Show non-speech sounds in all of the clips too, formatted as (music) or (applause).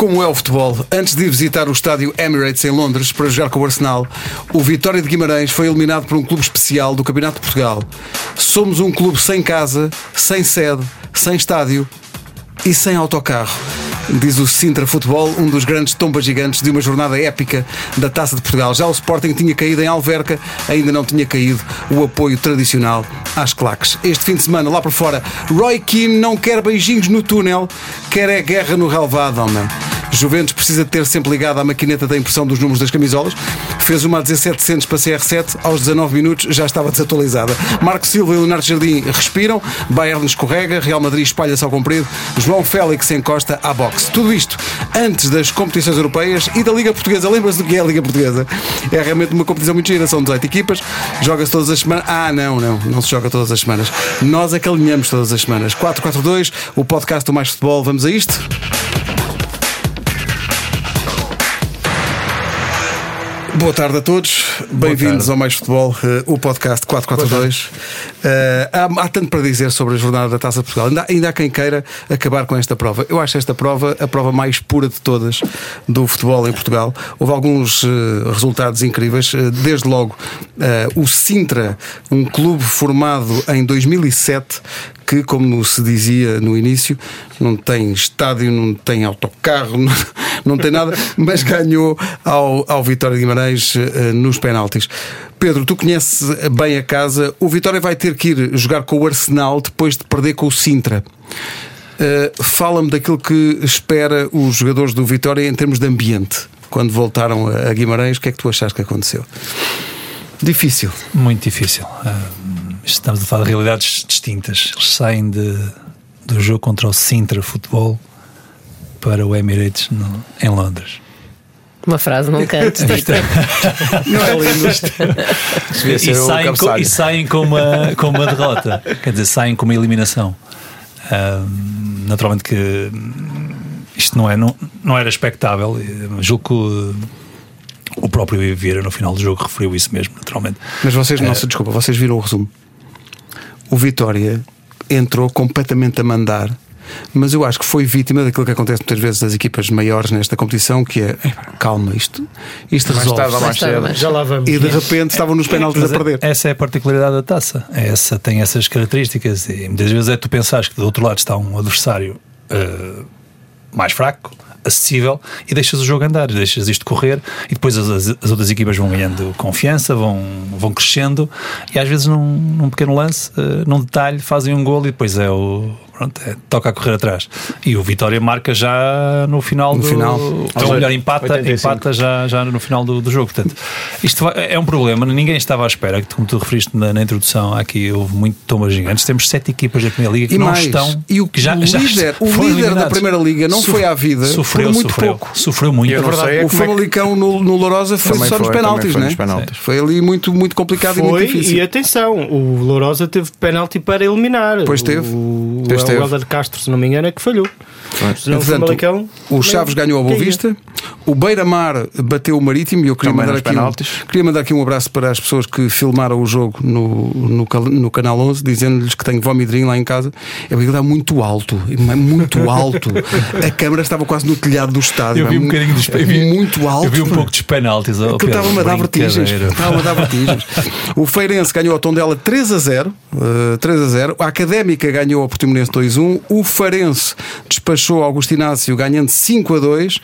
como é o futebol. Antes de visitar o estádio Emirates em Londres para jogar com o Arsenal, o Vitória de Guimarães foi eliminado por um clube especial do Campeonato de Portugal. Somos um clube sem casa, sem sede, sem estádio e sem autocarro. Diz o Sintra Futebol, um dos grandes tombas gigantes de uma jornada épica da Taça de Portugal. Já o Sporting tinha caído em Alverca, ainda não tinha caído o apoio tradicional às claques. Este fim de semana, lá por fora, Roy Keane não quer beijinhos no túnel, quer é guerra no relvado, homem. Juventus precisa ter sempre ligado à maquineta da impressão dos números das camisolas. Fez uma a 1700 para CR7, aos 19 minutos já estava desatualizada. Marco Silva e Leonardo Jardim respiram, Bayern escorrega, Real Madrid espalha-se ao comprido, João Félix encosta à boxe. Tudo isto antes das competições europeias e da Liga Portuguesa. Lembra-se do que é a Liga Portuguesa? É realmente uma competição muito gira, são 18 equipas, joga-se todas as semanas. Ah, não, não, não se joga todas as semanas. Nós é que alinhamos todas as semanas. 442, o podcast do Mais Futebol. Vamos a isto? Boa tarde a todos, bem-vindos ao Mais Futebol, uh, o podcast 442. Uh, há, há, tanto para dizer sobre a jornada da Taça de Portugal, ainda, ainda, há quem queira acabar com esta prova. Eu acho esta prova a prova mais pura de todas do futebol em Portugal. Houve alguns uh, resultados incríveis, desde logo o Sintra, um clube formado em 2007 que, como se dizia no início, não tem estádio, não tem autocarro, (laughs) não, não tem nada, (laughs) mas ganhou ao, ao Vitória de Guimarães uh, nos penaltis. Pedro, tu conheces bem a casa. O Vitória vai ter que ir jogar com o Arsenal depois de perder com o Sintra. Uh, Fala-me daquilo que espera os jogadores do Vitória em termos de ambiente. Quando voltaram a Guimarães, o que é que tu achaste que aconteceu? Difícil. Muito difícil. Uh estamos a falar de realidades distintas. Eles saem de, do jogo contra o Sintra Futebol para o Emirates no, em Londres. Uma frase num canto. (laughs) (laughs) não é lindo isto. e, saem com, e saem com uma, com uma derrota. Quer dizer, saem com uma eliminação. Um, naturalmente que isto não, é, não, não era expectável. Julgo que o próprio Vieira no final do jogo referiu isso mesmo, naturalmente. Mas vocês, é, nossa, desculpa, vocês viram o resumo o Vitória entrou completamente a mandar. Mas eu acho que foi vítima daquilo que acontece muitas vezes das equipas maiores nesta competição, que é calma, isto, isto mais resolve. Tarde, mais cedo. Já lá vamos. E de repente estavam nos penaltis a perder. Essa é a particularidade da taça. Essa tem essas características. E muitas vezes é tu pensares que do outro lado está um adversário uh, mais fraco acessível e deixas o jogo andar, deixas isto correr e depois as, as, outras equipas vão ganhando confiança, vão, vão crescendo e às vezes num, num pequeno lance, uh, num detalhe, fazem um gol e depois é o, pronto, é, toca a correr atrás. E o Vitória marca já no final no do. Final. Ou melhor, empata, empata já, já no final do, do jogo. Portanto, isto é um problema, ninguém estava à espera, como tu referiste na, na introdução, aqui houve muito tomas gigantes. Temos sete equipas da Primeira Liga que e não mais, estão. E o, que já, o líder, o líder da Primeira Liga não foi à vida. Sofreu muito sofreu, pouco. Sofreu muito. É verdade, é o Famalicão é que... no, no Lourosa foi também só foi, nos penaltis, foi né? Nos penaltis. Foi ali muito, muito complicado foi, e muito difícil. E atenção, o Lourosa teve penalti para eliminar. Pois teve. O, pois o Helder Castro se não me engano, é que falhou. Portanto, o Chaves ganhou a Boa Vista, o Beira-Mar bateu o Marítimo e eu queria mandar, aqui um, queria mandar aqui um abraço para as pessoas que filmaram o jogo no, no, no Canal 11, dizendo-lhes que tenho vomidrinho lá em casa. É porque está muito alto, é muito (laughs) alto. a câmara estava quase no telhado do estádio. Eu vi um bocadinho dos muito alto. Eu vi um pouco dos penaltis. Estava-me a dar vertigens. Estava a dar vertigens. o Feirense ganhou a Tondela 3 a 0. Uh, 3 a 0. A Académica ganhou ao Portimonense 2-1. O Farense despachou Augusto Inácio ganhando 5 a 2 uh,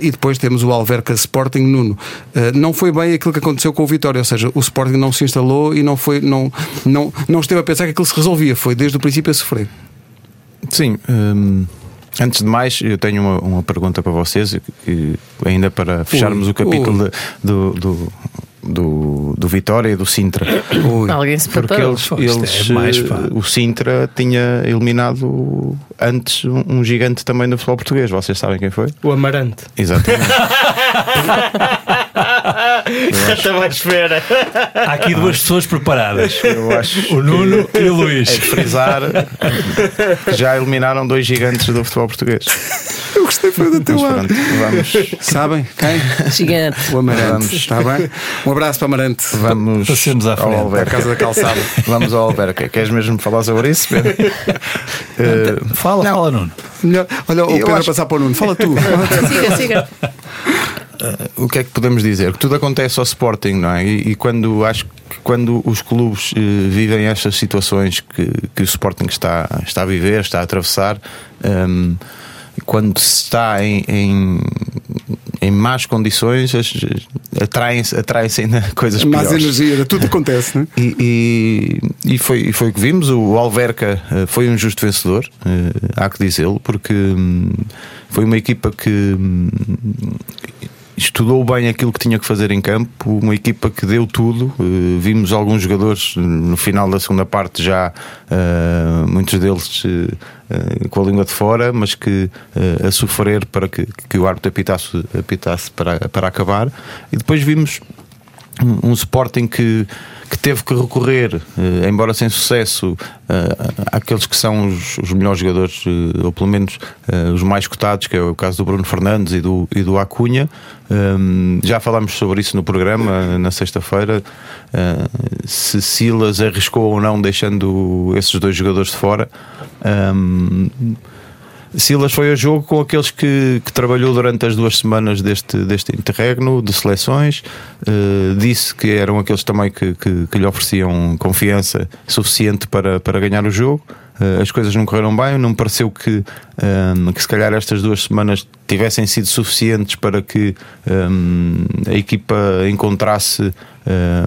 e depois temos o Alverca Sporting Nuno. Uh, não foi bem aquilo que aconteceu com o Vitória, ou seja, o Sporting não se instalou e não foi não não não esteve a pensar que aquilo se resolvia, foi desde o princípio a sofrer. Sim, hum, Antes de mais, eu tenho uma, uma pergunta para vocês, que, ainda para fecharmos ui, o capítulo de, do, do, do, do Vitória e do Sintra. Ui. Alguém se Porque eles, eles é mais, eh, o Sintra tinha eliminado antes um, um, gigante também do futebol português. Vocês sabem quem foi? O Amarante. Exatamente. (laughs) Estava à espera. Há aqui duas pessoas preparadas: Eu acho o Nuno e o é Luís. de frisar que já eliminaram dois gigantes do futebol português. Eu gostei foi do teu Mas lado. pronto, vamos, Sabem? Quem? Gigante. O Amarante. Vamos. Está bem? Um abraço para Amarante. vamos Passemos à ao frente. Alverca. Casa da Calçada. Vamos ao Alverca. Queres mesmo falar sobre isso, Pedro? Eh, Fala, fala, Nuno. Melhor- Olha, o Eu Pedro acho- passar para o Nuno. Fala tu. Siga, siga. O que é que podemos dizer? Que tudo acontece ao Sporting, não é? E, e quando acho que quando os clubes eh, vivem estas situações que, que o Sporting está, está a viver, está a atravessar, ehm, quando se está em, em, em más condições, atraem-se ainda (laughs) coisas Mais piores. energia, tudo acontece, não é? E, e, e foi, e foi o que vimos. O Alverca eh, foi um justo vencedor, eh, há que dizê-lo, porque hum, foi uma equipa que hum, estudou bem aquilo que tinha que fazer em campo, uma equipa que deu tudo. Eh, vimos alguns jogadores eh, no final da segunda parte já, eh, muitos deles com a língua de fora, mas que a sofrer para que, que o árbitro apitasse, apitasse para, para acabar. E depois vimos um, um Sporting que, que teve que recorrer, eh, embora sem sucesso, eh, àqueles que são os, os melhores jogadores, eh, ou pelo menos os mais cotados, que é o caso do Bruno Fernandes e do, e do Acunha. Um, já falámos sobre isso no programa na sexta-feira. Se Silas arriscou ou não, deixando esses dois jogadores de fora. Silas foi a jogo com aqueles que, que trabalhou durante as duas semanas deste, deste interregno de seleções. Uh, disse que eram aqueles também que, que, que lhe ofereciam confiança suficiente para, para ganhar o jogo. Uh, as coisas não correram bem, não me pareceu que, um, que se calhar estas duas semanas tivessem sido suficientes para que um, a equipa encontrasse uh,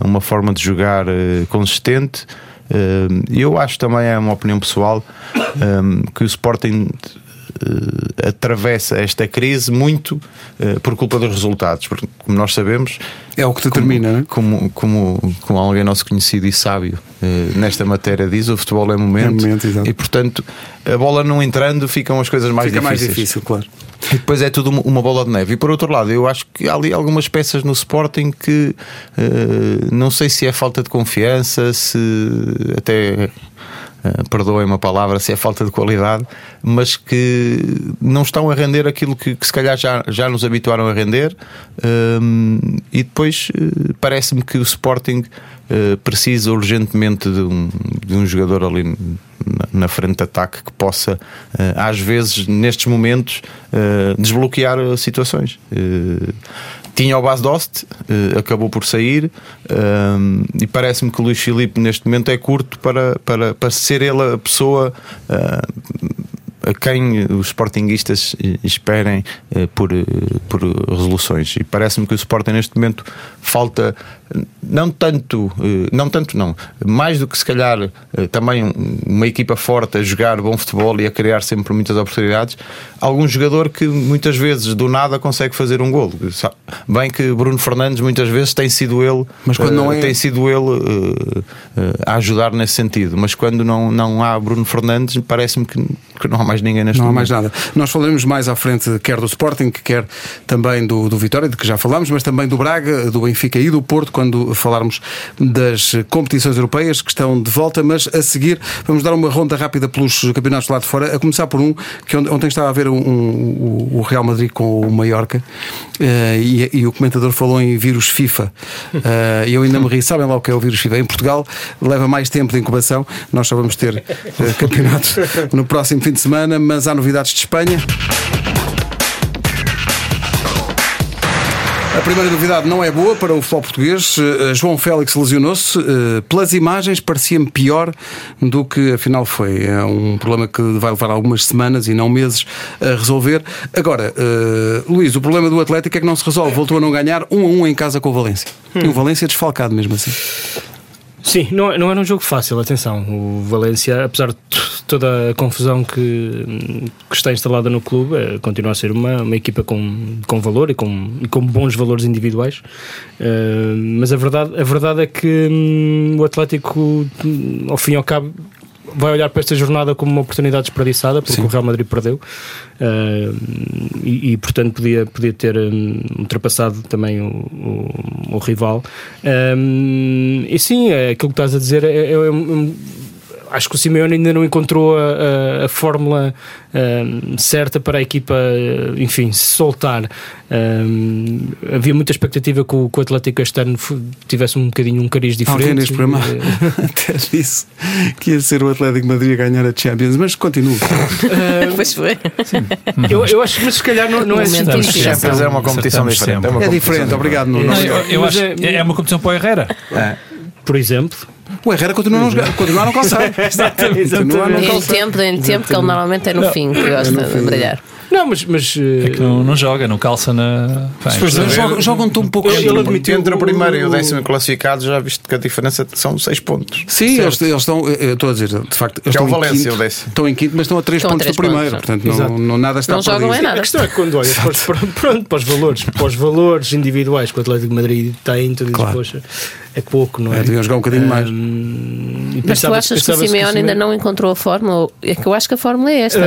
uma forma de jogar consistente. Eu acho também, é uma opinião pessoal, um, que o Sporting atravessa esta crise muito uh, por culpa dos resultados, porque, como nós sabemos, É o que determina, como, é? como, como, como alguém nosso conhecido e sábio uh, nesta matéria diz, o futebol é momento, É momento, e portanto a bola não entrando ficam as coisas mais Fica mais difíceis. difícil, claro. E depois é tudo uma- bola de neve. E por outro lado, eu acho que há ali algumas peças no Sporting que eh, não sei se é falta de confiança, se até. Eh, Perdoem-me a palavra, se é falta de qualidade, mas que não estão a render aquilo que, que se calhar já, já nos habituaram a render. Hum, e depois eh, parece-me que o Sporting eh, precisa urgentemente de um, de um jogador ali na, na frente de ataque que possa, eh, às vezes, nestes momentos, eh, desbloquear situações. Eh, tinha o Bas Dost, eh, acabou por sair, eh, e parece-me que o Luís Filipe, neste momento, é curto para, para, para ser ele a pessoa. A quem os sportinguistas eh, esperem eh, por, eh, por resoluções. E parece-me que o Sporting neste momento falta não tanto, não tanto não, mais do que se calhar também um- uma equipa forte a jogar bom futebol e a criar sempre muitas oportunidades, algum jogador que muitas vezes do nada consegue fazer um golo. Bem que Bruno Fernandes muitas vezes tem sido ele, Mas quando não é- tem sido ele a ajudar nesse sentido, mas quando não, não há Bruno Fernandes, parece-me que, que não há mais ninguém neste Não há momento. mais nada. Nós falaremos mais à frente, quer do Sporting, quer também do, do Vitória, de que já falámos, mas também do Braga, do Benfica e do Porto, quando falarmos das competições europeias que estão de volta. Mas a seguir, vamos dar uma ronda rápida pelos campeonatos lá de fora, a começar por um que ont- ontem estava a ver um, um- o Real Madrid com o Mallorca eh, e, e o comentador falou em vírus FIFA. (laughs) E eu ainda me ri. Sabem lá o que é o vírus FIFA? Em Portugal leva mais tempo de incubação. Nós só vamos ter eh, campeonato no próximo fim de semana, mas há novidades de Espanha. A primeira novidade não é boa para o futebol português. Eh, João Félix lesionou-se. Eh, Pelas imagens, parecia-me pior do que afinal foi. É um problema que vai levar algumas semanas e não meses a resolver. Agora, eh, Luís, o problema do Atlético é que não se resolve. Voltou a não ganhar um a um em casa com o Valência. E o Valência desfalcado mesmo assim. Sim, não, não era um jogo fácil, atenção. O Valência, apesar de toda a confusão que, que está instalada no clube, eh, continua a ser uma, uma equipa com, com valor e com, e com bons valores individuais. Eh, mas a verdade, a verdade é que hum, o Atlético, hum, ao fim e ao cabo, vai olhar para esta jornada como uma oportunidade desperdiçada, porque o Real Madrid perdeu uh, e, e, portanto podia, podia ter um, ultrapassado também o, o, o rival. Um, e sim, é, aquilo que estás a dizer é, é, é acho que o Simeone ainda não encontrou a, a, a fórmula um, certa para a equipa, enfim, se soltar. Um, havia muita expectativa que o, que o Atlético este ano tivesse um bocadinho um cariz diferente. Alguém neste programa (laughs) até disse que ia ser o Atlético Madrid a ganhar a Champions, mas continua. Uh, (laughs) pois foi. Eu, eu, acho que, mas se calhar não, não é assim. A Champions é uma competição diferente. É, uma é diferente, obrigado. Eu, eu acho é, é uma competição para o Herrera. É. Por exemplo, o Herrera continua a não, jogar, continua a não calçar. (laughs) Exatamente. Exatamente. Em tempo, em tempo que ele normalmente é no fim que gosta é de brilhar. Não, mas. mas é que não, não joga, não calça na. Depois jogam, jogam um pouco. Ele, ele admitiu entre o primeiro e o décimo classificado, já visto que a diferença são 6 pontos. Sim, eles, eles, estão. Eu estou a dizer, de facto, eles estão, é o Valência, em quinto, o décimo. estão em quinto, mas estão a 3 pontos do primeiro. Pontos. Portanto, não, não, nada está não jogam é nada. A questão é que quando olhas para os, (laughs) pronto, para os valores, para os valores individuais que o Atlético de Madrid tem, tu dizes, claro. poxa, é pouco, não é? é deviam jogar um bocadinho mais. Mas tu achas que o Simeone ainda não encontrou a fórmula? É que eu acho que a fórmula é esta.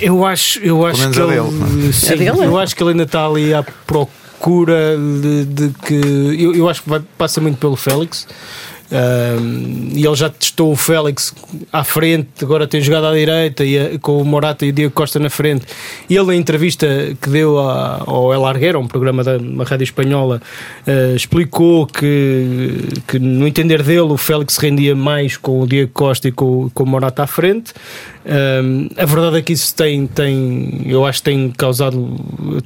Eu acho, eu acho que ele, sim, eu acho que ele ainda está ali à procura de, de que eu, eu acho que vai, passa muito pelo Félix. E ele já testou o Félix à frente, agora tem jogado à direita e a, com o Morata e o Diego Costa na frente. Ele, na entrevista que deu a, ao El Arguero, um programa da rádio espanhola, uh, explicou que, que, no entender dele, o Félix rendia mais com o Diego Costa e com, com o Morata à frente. A verdade é que isso tem, tem, eu acho que tem causado,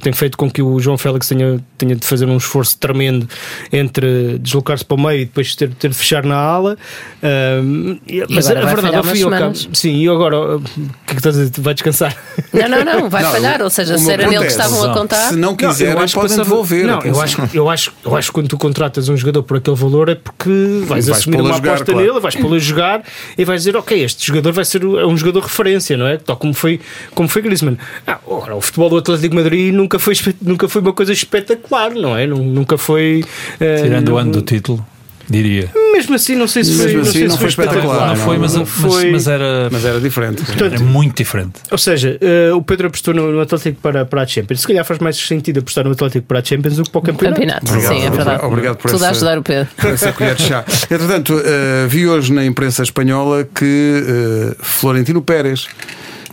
tem feito com que o João Félix tenha, tenha de fazer um esforço tremendo entre deslocar-se para o meio e depois ter, ter de fechar na ala. Um, mas a, verdade, ao fim ao cabo, sim, e agora o que é que estás a dizer? Vai descansar? Não, não, não, vai não, falhar. Ou seja, se era nele que estavam a contar, se não quiser, não, podem devolver. Não, eu acho, eu, acho, eu acho que quando tu contratas um jogador por aquele valor é porque vais, vais assumir uma jogar, aposta claro. nele, vais pô-lo a jogar e vais dizer, ok, este jogador vai ser um jogador referência, não é? Tal como foi, como foi Griezmann. Ah, ora, o futebol do Atlético de Madrid nunca foi, nunca foi uma coisa espetacular, não é? Nunca foi. Uh, Tirando o ano do título diria. Mesmo assim, não sei se foi, Mesmo assim, não, não foi, foi espetacular. Não, foi, mas, foi... Mas, era, mas era diferente. Portanto, era muito diferente. Ou seja, uh, o Pedro apostou no, no, Atlético para, para a Champions. Se calhar faz mais sentido apostar no Atlético para a Champions do que para o campeonato. campeonato. Obrigado, Sim, é verdade. Obrigado por Tudo essa, a ajudar o Pedro. Por essa colher de chá. (laughs) Entretanto, uh, vi hoje na imprensa espanhola que uh, Florentino Pérez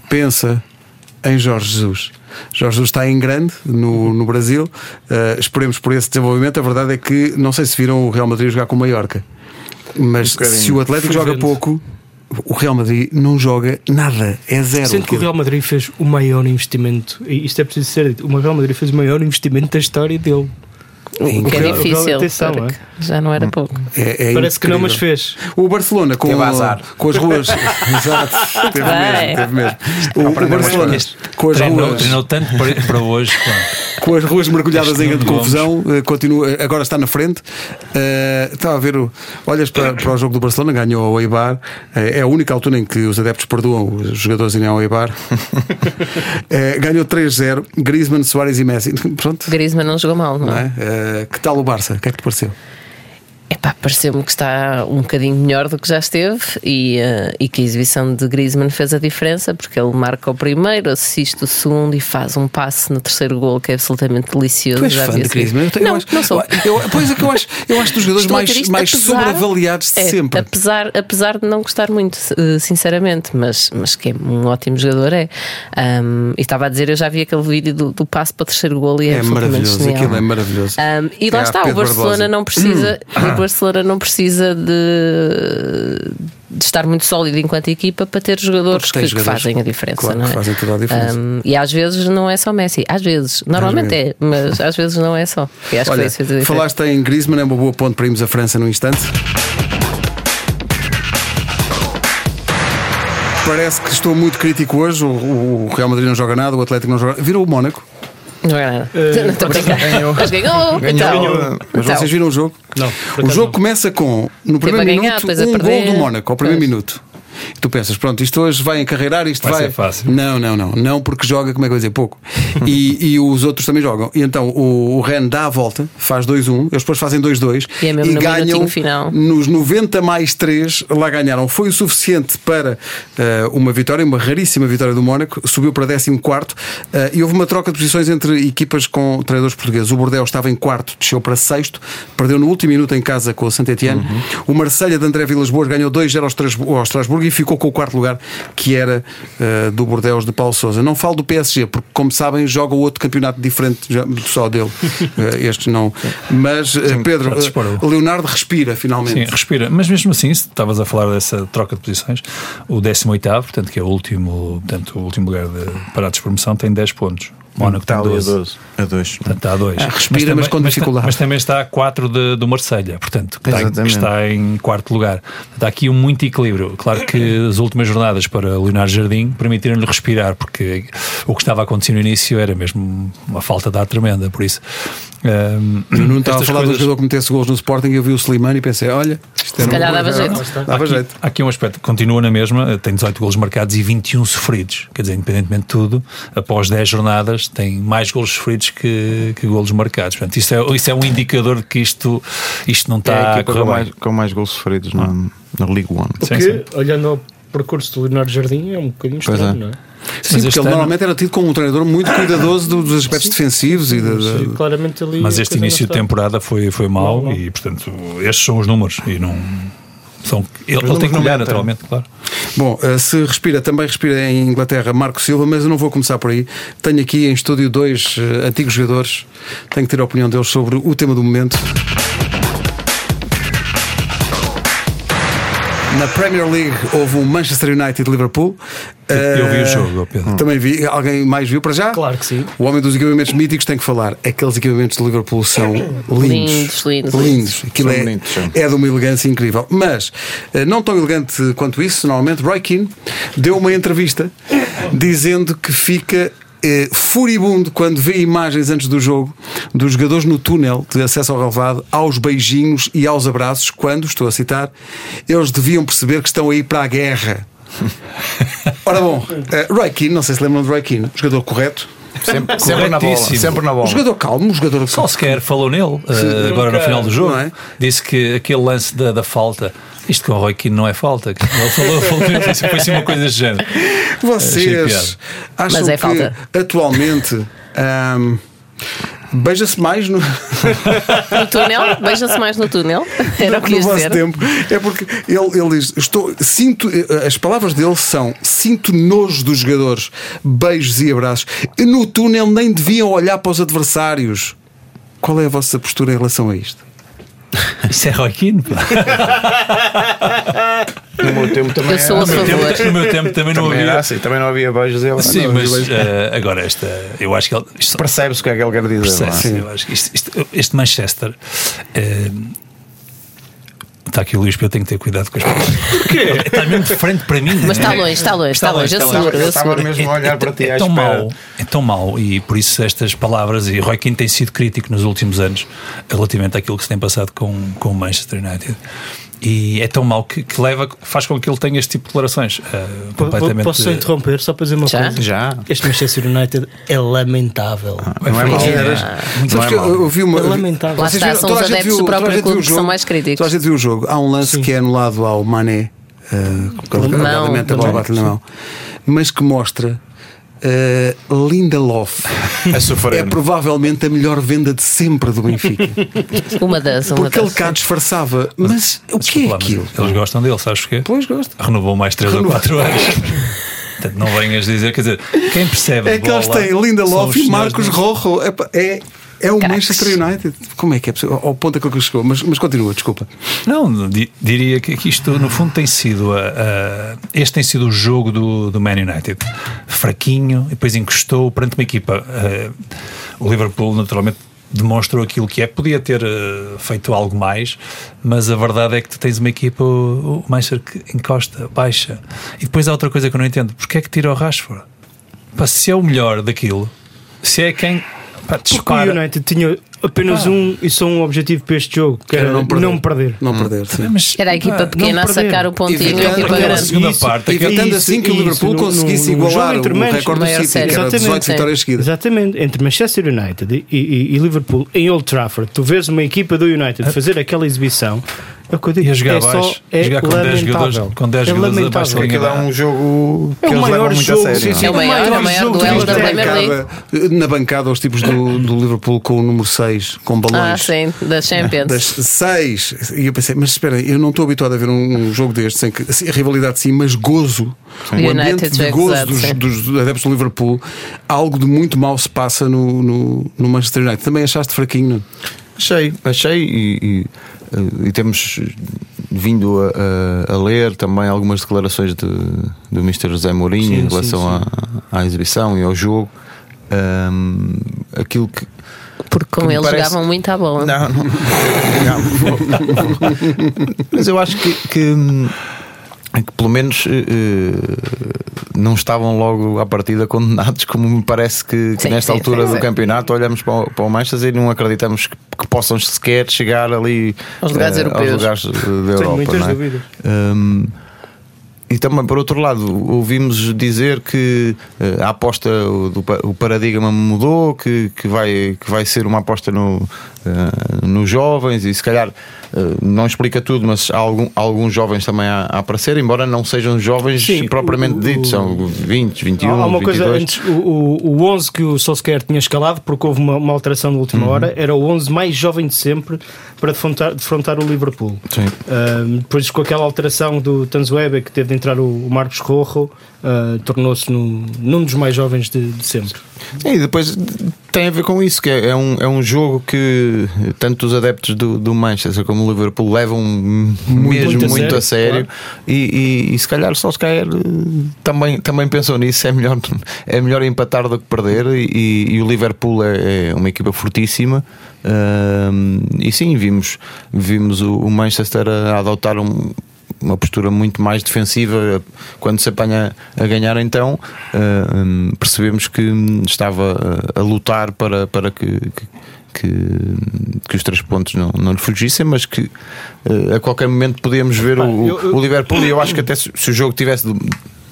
pensa em Jorge Jesus. Jorge Jesus está em grande no, no Brasil. Uh, esperemos por esse desenvolvimento. A verdade é que não sei se viram o Real Madrid jogar com o Mallorca, mas um se o Atlético joga pouco. O Real Madrid não joga nada, é zero. Sendo que o Real Madrid fez o maior investimento, e isto é preciso ser dito, o Real Madrid fez o maior investimento da história dele. O que é difícil, atenção, é? já não era pouco. É, é Parece incrível. que não, mas fez. O Barcelona com, com as ruas. (laughs) Exato, teve mesmo. Teve mesmo. O, o Barcelona com as treinou, ruas. Treinou tanto para, para hoje. com as ruas mergulhadas em grande confusão, uh, continua, agora está na frente. Uh, estava a ver, o, olhas para, para o jogo do Barcelona, ganhou o Eibar. Uh, é a única altura em que os adeptos perdoam os jogadores irem ao Eibar. (laughs) ganhou 3-0. Griezmann, Soares e Messi. (laughs) Pronto. Griezmann não jogou mal, não, não é? Que tal o Barça? O que é que te pareceu? Epá, pareceu-me que está um bocadinho melhor do que já esteve e, uh, e que a exibição de Griezmann fez a diferença porque ele marca o primeiro, assiste o segundo e faz um passe no terceiro gol que é absolutamente delicioso. Tu és já fã de Griezmann? Eu, não, eu acho, não sou. Eu, pois é que eu acho, eu acho dos jogadores mais, mais apesar, sobreavaliados de é, sempre. Apesar, apesar de não gostar muito, uh, sinceramente, mas, mas que é um ótimo jogador, é. Um, e estava a dizer, eu já vi aquele vídeo do, do passe para o terceiro gol e é, é maravilhoso. Genial. Aquilo é maravilhoso. Um, e lá é está, o Barcelona Barbosa. não precisa. Hum. O Barcelona não precisa de, de, estar muito sólido enquanto equipa para ter jogadores, que, jogadores que, fazem a diferença. Claro, não é? fazem toda a diferença. Um, e às vezes não é só Messi, às vezes, normalmente às vezes. é, mas às vezes não é só. E acho Olha, que falaste em Griezmann, é uma boa ponte para irmos à França num instante. Parece que estou muito crítico hoje. O, o Real Madrid não joga nada, o Atlético não joga. Virou o Mónaco. Não é nada. Uh, não estou. Ganhou. Mas ganhou. ganhou. Então. ganhou. Mas então. vocês viram o jogo? Não. O jogo não. começa com, no primeiro ganhar, minuto, um gol do Mónaco, ao primeiro pois. minuto. E tu pensas, pronto, isto hoje vai encarreirar, isto Vai vai. ser fácil. Não, não, não. Não, porque joga, como é que eu vou dizer, pouco. e, e os outros também jogam. E então o, o Ren dá a volta, faz 2-1, eles depois fazem 2-2 E é mesmo no ganham final. nos 90 mais 3, lá ganharam. Foi o suficiente para eh, uma vitória, uma raríssima vitória do Mónaco, subiu para 14 eh, e houve uma troca de posições entre equipas com treinadores portugueses. O Bordeaux estava em quarto, desceu para sexto, perdeu no último minuto em casa com o Saint-Etienne. Uhum. O Marselha de André Vilas Boas ganhou 2-0 ao Estrasburgo, ao Estrasburgo e ficou com o quarto lugar, que era eh, do Bordeaux de Paulo Sousa. Não falo do PSG, porque, como sabem, joga outro campeonato diferente só dele. (laughs) Eh, este não. Mas, eh, Pedro, Leonardo respira finalmente. Sim, respira. Mas mesmo assim, se estavas a falar dessa troca de posições, o 18, portanto, que é o último, portanto, o último lugar de parados de promoção, tem 10 pontos. Mónaco tem Está a 12. 12. A 2. Portanto, está a 2. Ah, respira, mas com dificuldade. Mas, também está a 4 de, do Marselha, portanto, que está, em- que Exatamente. está em quarto lugar. Está aqui um muito equilíbrio. Claro que as últimas jornadas para Leonardo Jardim permitiram-lhe respirar, porque o que estava a acontecer no início era mesmo uma falta de ar tremenda. Por isso, hum, Eu não estava a falar do coisas- jogador que metesse gols no Sporting e eu vi o Slimani e pensei, olha, isto era Se calhar um- dava jeito. Dava Aqui, jeito. aqui um aspecto, continua na mesma, tem 18 golos marcados e 21 sofridos. Quer dizer, independentemente de tudo, após 10 jornadas, tem mais golos sofridos que, que golos marcados. Portanto, isso é, isso é um indicador de que isto, isto não É está a a correr com mais, com mais gols sofridos na, na League One. O Sim, sim. olhando ao percurso do Leonardo Jardim, é um bocadinho Pois estranho, é. não é? Sim, Mas porque ele ano- normalmente era tido como um treinador muito cuidadoso do- dos aspectos defensivos e da- claramente ali Mas este início de temporada foi, foi mau Não, não. e, portanto, estes são os números e não. São, ele, ele tem que olhar, naturalmente, claro. Bom, eh, se respira, também respira em Inglaterra Marco Silva, mas eu não vou começar por aí. Tenho aqui em estúdio dois eh, antigos jogadores, tenho que ter a opinião deles sobre o tema do momento. Na Premier League houve um Manchester United-Liverpool. Eu vi Eh, o jogo, ó Pedro. Também vi. Alguém mais viu para já? Claro que sim. O homem dos equipamentos míticos tem que falar. Aqueles equipamentos de Liverpool são lindos. Lindos, lindos, lindos. Aquilo São é, são. é de uma elegância incrível. Mas, eh, não tão elegante quanto isso, normalmente, Roy Keane deu uma entrevista dizendo que fica. Eh, furibundo quando vê imagens antes do jogo dos jogadores no túnel de acesso ao relevado aos beijinhos e aos abraços quando, estou a citar, eles deviam perceber que estão aí para a guerra. (laughs) Ora bom, eh, Roy Keane, não sei se lembram de Roy Keane, jogador correto, Sempre, sempre na bola. Sempre na um bola. jogador calmo, um jogador Só sequer falou nele eh, agora no final do jogo. é? Disse que aquele lance da, da falta, isto com o Roy Keane não é falta. Ele falou, (laughs) falou disse, foi assim uma coisa desse género. Vocês acham Mas é que falta. atualmente ahm, beija-se mais no, No túnel, beija-se mais no túnel. (laughs) Era o que no vosso dizer. tempo? É porque ele, ele diz: estou, sinto, eh, as palavras dele são: sinto nojo dos jogadores, beijos e abraços. E no túnel nem deviam olhar para os adversários. Qual é a vossa postura em relação a isto? (laughs) Isso é Keane. pá. (laughs) No meu tempo também Eu sou era- a No meu favor. tempo, no meu tempo também não também era havia. assim, também não havia beijos e. Sim, Não, mas eh, agora esta, eu acho que ele, isto, Percebe-se o que é que ele quer dizer. percebe-se, não é? eu acho que isto- isto- este Manchester eh, está aqui o Luís, eu tenho que ter cuidado com as palavras. Está mesmo de frente para mim. Mas está né? longe, está longe, está longe. Eu seguro, Eu estava mesmo a olhar para ti à é tão mau, é tão mau e por isso estas palavras e Roy Keane tem sido crítico nos últimos anos relativamente àquilo que se tem passado com, com o Manchester United e é tão mau que, que leva, faz com que ele tenha este tipo de declarações Vou- completamente Posso só interromper só para dizer uma Já? coisa? Já. Este Manchester United é lamentável. Não é mau. Sabes Não que é eu, vi uma. É lamentável. Lá está, são os a gente adeptos viu- do próprio clube o que são jogo. mais críticos. Toda a gente viu o jogo. Há um lance que é anulado ao Mané, uh, alegadamente a bola bate na mão, mas que mostra uh, Lindelof. A sofrer. É provavelmente a melhor venda de sempre do Benfica. (laughs) Uma das, uma Porque ele das. cá disfarçava. Mas o que é mas aquilo? Eles gostam dele, sabes porquê? Pois gosto. Renovou mais 3 ou Renovou. 4 anos. Portanto, não venhas dizer, quer dizer, quem percebe. É que eles têm Lindelof os e Marcos Rojo. Epá, É, é o. Manchester United. Como é que é possível? Ao ponto a que chegou. Mas, mas continua, desculpa. Não, di- diria que que isto no fundo tem sido a, a- este tem sido o jogo do, do Man United fraquinho e depois encostou perante uma equipa eh, o Liverpool naturalmente demonstrou aquilo que é podia ter eh, feito algo mais mas a verdade é que tu tens uma equipa o, o Manchester que encosta, baixa e depois há outra coisa que eu não entendo porque é que tira o Rashford Pá, se é o melhor daquilo se é quem pá, Porque o dispara United tinha apenas um e só um objetivo para este jogo, que era, Era não não perder. perder. Não perder, sim. Mas, Era a equipa pá, pequena a perder. sacar o pontinho e a equipa grande. segunda Isso, parte, Evitando isso, assim que o isso, Liverpool no- conseguisse no- igualar entre o recorde do City, que série. era 18 Exatamente. vitórias seguidas. Exatamente, entre Manchester United e, e- e Liverpool em Old Trafford, tu vês uma equipa do United fazer aquela exibição. É o que eu digo, E a jogar é só abaixo, é jogar com 10 lamentável. jogadores- com 10 é jogadores abaixo de Aquilo é um jogo que É o maior jogo, a sério. sim, sim. É o maior, é o maior jogo duelo da. Premier League. Na bancada, os tipos do, do Liverpool com o número 6, com balões. Ah, sim, da Champions. Das 6. E eu pensei, mas espera, eu não estou habituado a ver um, um jogo destes sem que assim, a rivalidade sim, mas gozo. O United ambiente de joga gozo dos, sim. dos adeptos do Liverpool, algo de muito mal se passa no, no, no Manchester United. Também achaste fraquinho, não? Achei, achei e, e, e temos vindo a, a- a ler também algumas declarações de, do Mr. José Mourinho Sim, em sim, relação sim. À, à exibição e ao jogo. Ahm, aquilo que. Porque com que eles parece- jogavam muito à bola. Não, não. Não. (laughs) Mas eu acho que, que, que pelo menos eh, não estavam logo à partida condenados, como me parece que, que Sim, nesta sim, altura sim, do sim. campeonato olhamos para o, para o Manchester e não acreditamos que, que possam sequer chegar ali Aos lugares eh, europeus. lugares eh, da Tenho Europa. muitas não é? dúvidas. Hum, e também, por outro lado, ouvimos dizer que eh, a aposta, o, do o paradigma mudou, que, que, vai, que vai ser uma aposta no, eh, nos jovens e se calhar eh, não explica tudo, mas há, algum- alguns jovens também a, a aparecer, embora não sejam jovens Sim, propriamente ditos, são 20, 21, Há uma 22. coisa antes, o, o, o 11 que o Solskjaer tinha escalado, porque houve uma, uma alteração na Uhum. última hora, era o 11 mais jovem de sempre para defrontar, defrontar o Liverpool. Sim. Ahm, depois, com aquela alteração do Tanzuebe, que teve de entrar o, o Marcos Rojo, ah, tornou-se num, num dos mais jovens de, de sempre. Sim, E depois tem a ver com isso, que é, é um, é um jogo que tanto os adeptos do, do Manchester como o Liverpool levam mesmo muito muito, a a sério, sério, e, e, e se calhar só se cair também, também pensou nisso, é melhor, (laughs) é melhor empatar do que perder. E, e o Liverpool é, é uma equipa fortíssima. Ahm, e sim, vimos, vimos o, o Manchester a adotar um, uma postura muito mais defensiva. Quando se apanha a ganhar então ah, hum, percebemos que estava a, a lutar para, para que, que, que, que os três pontos não, não lhe fugissem mas que ah, a qualquer momento podíamos ver o, eu- eu- o Liverpool. E eu acho que até se, se o jogo tivesse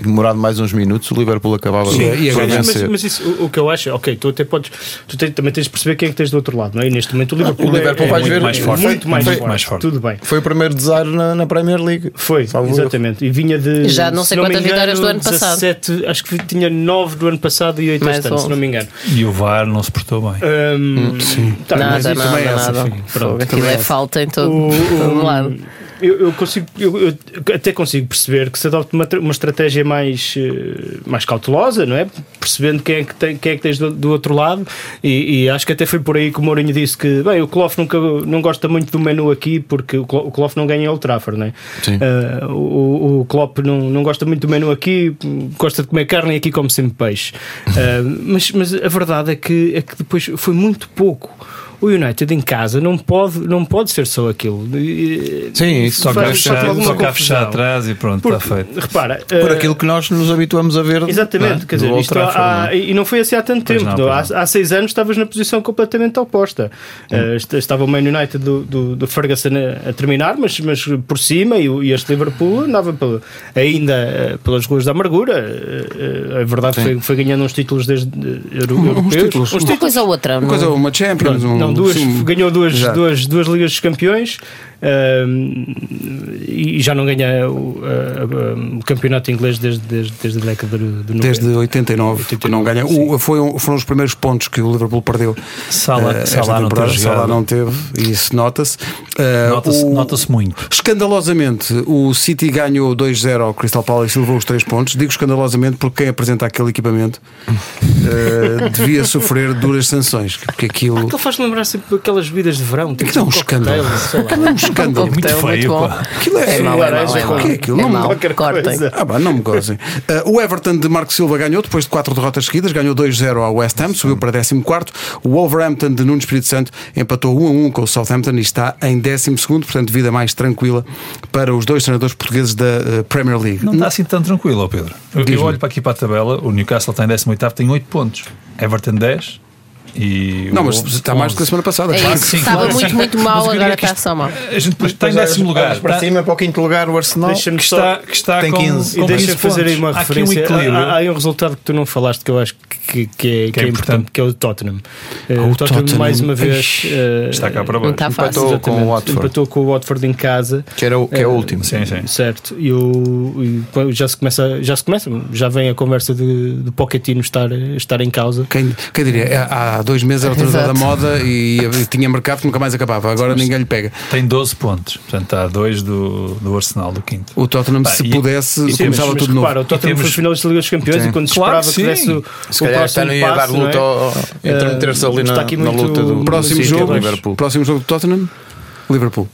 demorado mais uns minutos o Liverpool acabava Sim, e a por ganhar. mas, vencer mas isso, o, o que eu acho, ok, tu até podes, tu te- também tens de perceber quem é que tens do outro lado, não é? E neste momento o Liverpool, o Liverpool é, é ver- muito mais forte. muito mais, Muito forte. mais forte. Tudo bem. foi o primeiro desaire na, na Premier League Foi, exatamente. E vinha de. Já não sei se quantas vitórias do ano passado. 17, acho que tinha 9 do ano passado e 8 Mais este ano, se 11. não me engano. E o VAR não se portou bem. Hum, tá, mas Nada, isso nada, é nada. enfim, Fogo, pronto. Aquilo é falta em todo, O- todo o- lado. Eu, eu consigo, eu, eu até consigo perceber que se adopte uma, uma estratégia mais, eh, mais cautelosa, não é? Percebendo quem é que, tem, quem é que tens do, do outro lado, e, e acho que até foi por aí que o Mourinho disse que, bem, o Klopp nunca, não gosta muito do menu aqui porque o Klo- o Klopp não ganha Old Trafford, não é? Sim. Eh, o, o Klopp não, não gosta muito do menu aqui, gosta de comer carne e aqui come sempre peixe. Eh, mas, mas a verdade é que, é que depois foi muito pouco. O United em casa não pode, não pode ser só aquilo. Sim, isso Só faz- fechar, só cá fechar atrás e pronto, está Porque, feito. repara, por eh, aquilo que nós nos habituamos a ver Exatamente, não é? quer dizer, isto Trafford, há- não é? e não foi assim há tanto Pois tempo. não, não. pois há, há seis anos estavas na posição completamente oposta. Est- estava o Man United do, do, do Ferguson a, a terminar, mas, mas por cima, e, e este Liverpool andava pela- ainda eh, pelas ruas da amargura. Eh, a verdade foi, foi ganhando uns títulos desde eh, euro- Uns europeus. títulos. Uns Uma coisa ou outra. Uma coisa, não- uma Champions, Pronto, um, não, duas, sim, ganhou duas, Exato. duas, duas Ligas dos Campeões e já não ganha o, a- a- o campeonato inglês desde, desde, desde a década do, do 90. Desde 89, que não ganha. O, foi um- foram os primeiros pontos que o Liverpool perdeu. Salah- eh, esta Salah não jogado. Salah não teve, e isso nota-se. Eh, Nota-se nota-se muito. Escandalosamente, o City ganhou 2-0 ao Crystal Palace e levou os 3 pontos. Digo escandalosamente porque quem apresenta aquele equipamento eh, (laughs) devia sofrer duras sanções. Porque aquilo. Aquilo faz lembrar sempre aquelas bebidas de verão. Tipo Aquilo é um cocktail, escândalo. é. Muito feio, bom. pá. Aquilo é, É mau, é mau, é O que é aquilo? É Não me- mau. Cortem. Ah, bah, não me gozem. Uh, o Everton de Marco Silva ganhou depois de quatro derrotas seguidas, ganhou 2-0 ao West Ham, subiu para 14. O Wolverhampton de Nuno Espírito Santo empatou 1-1 com o Southampton e está em 12, portanto, vida mais tranquila para os dois treinadores portugueses da uh, Premier League. Não está assim tão tranquilo, Pedro. Eu, olho para aqui para a tabela, o Newcastle está em 18, tem 8 pontos. Everton 10, E Não, o mas está mais do que a semana passada. É claro. isso. sim, Estava claro, muito, muito mal, agora que está isto- só mal. A gente depois está em décimo lugar. para está- cima, para o quinto lugar, o Arsenal. Deixa-me que está, que está Tem com, 15. com E deixa-me 15 fazer aí uma pontos. Há aqui um referência. equilíbrio. há, há aí um resultado que tu não falaste que eu acho que, que, é, que é importante, que é o Tottenham. Eh, o o Tottenham, Tottenham. mais uma vez, eh, está cá para Não baixo. está fácil. Empatou com o Watford. empatou com o Watford em casa. Que, era o, que é o último. Sim, sim. Certo, e, o, e já se começa, já se começa, já vem a conversa de, de Pochettino estar, estar em causa. Quem, quem diria? É, Há dois meses era o treinador da moda e, e tinha mercado que nunca mais acabava. Agora ninguém lhe pega. Tem 12 pontos. Portanto, está a 2 do, do Arsenal, do quinto. O Tottenham, Pá, se e- pudesse, e temos- começava mas tudo de novo. repara, o Tottenham temos- foi finalista da Liga dos Campeões Sim. e quando se Claro esperava que que desse sim. o, Se o calhar próximo está no ia dar passo, é? luta ao- entre Eh, meter-se ali está na, aqui na luta do Próximo Sim, jogo, é Liverpool. próximo jogo do Tottenham, Liverpool.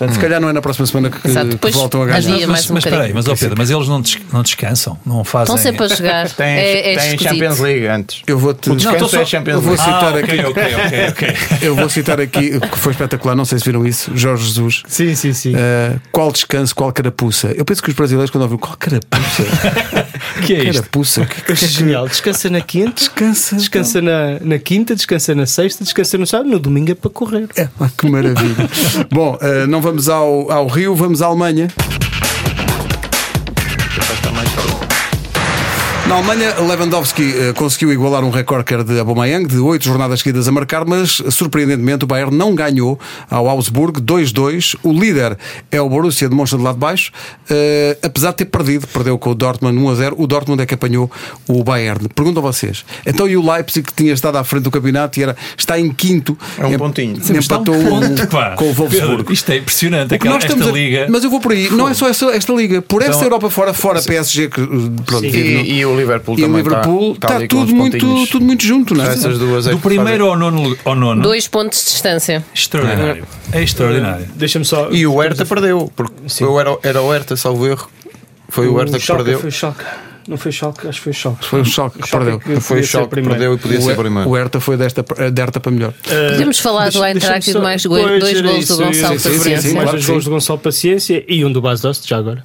Portanto, se calhar não é na próxima semana que, Exato, que voltam a ganhar. mais mas, um mas espera aí, mas, ó Pedro, mas eles não, des- não descansam, não fazem. Estão sempre a jogar. (laughs) Tem, é, é tem. Champions League antes. Eu vou te O descanso Não, é só- Champions eu vou League. citar Ah, aqui. ok, ok, ok, ok. (laughs) Eu vou citar aqui, que foi espetacular, não sei se viram isso, Jorge Jesus. Sim, sim, sim. Uh, qual descanso, qual carapuça? Eu penso que os brasileiros, quando ouvem qual carapuça, (laughs) que é isto? carapuça, que, que, É genial. Descansa na quinta, descansa. descansa na, na quinta, descansa na sexta, descansa no sábado, no domingo é para correr. É, que maravilha. Bom, uh, não vamos ao, ao Rio, vamos à Alemanha. Na Alemanha, Lewandowski eh, conseguiu igualar um recorde que era de Aubameyang, de oito jornadas seguidas a marcar, mas surpreendentemente o Bayern não ganhou ao Augsburg 2-2. O líder é o Borussia de Mönchengladbach, eh, apesar de ter perdido, perdeu com o Dortmund 1-0. O Dortmund é que apanhou o Bayern. Pergunto a vocês. Então e o Leipzig que tinha estado à frente do campeonato e era, está em quinto. É um em- pontinho. Empatou um um- ponto, pá. com o Wolfsburg. Pedro, isto é impressionante. Aquela, nós esta estamos a- liga. Mas eu vou por aí, não é só esta, esta liga, por esta Então- Europa fora, fora PSG, que pronto, Sim. vive no- E, e o Liverpool e o também Liverpool está, está com tudo muito, tudo muito junto, não é? Essas duas é do primeiro ao nono, ao nono. Dois pontos de distância. Extraordinário. É extraordinário. Deixa-me só. E o Hertha perdeu, porque Sim. eu era, era o Hertha, salvo erro. Foi o, Hertha que Schalke, perdeu. Foi o Schalke. Não foi o Schalke, acho que foi o Schalke. Foi o Schalke que perdeu. que Foi o ser Schalke que perdeu e podia ser O, primeiro. o Hertha foi desta, derta para melhor. Podemos falar do Deixa- Eintracht e de mais dois, gols do Gonçalo eu ia sim, sim, referência, sim, Mais dois gols do Gonçalo Paciência e um do Bas Dost, já agora.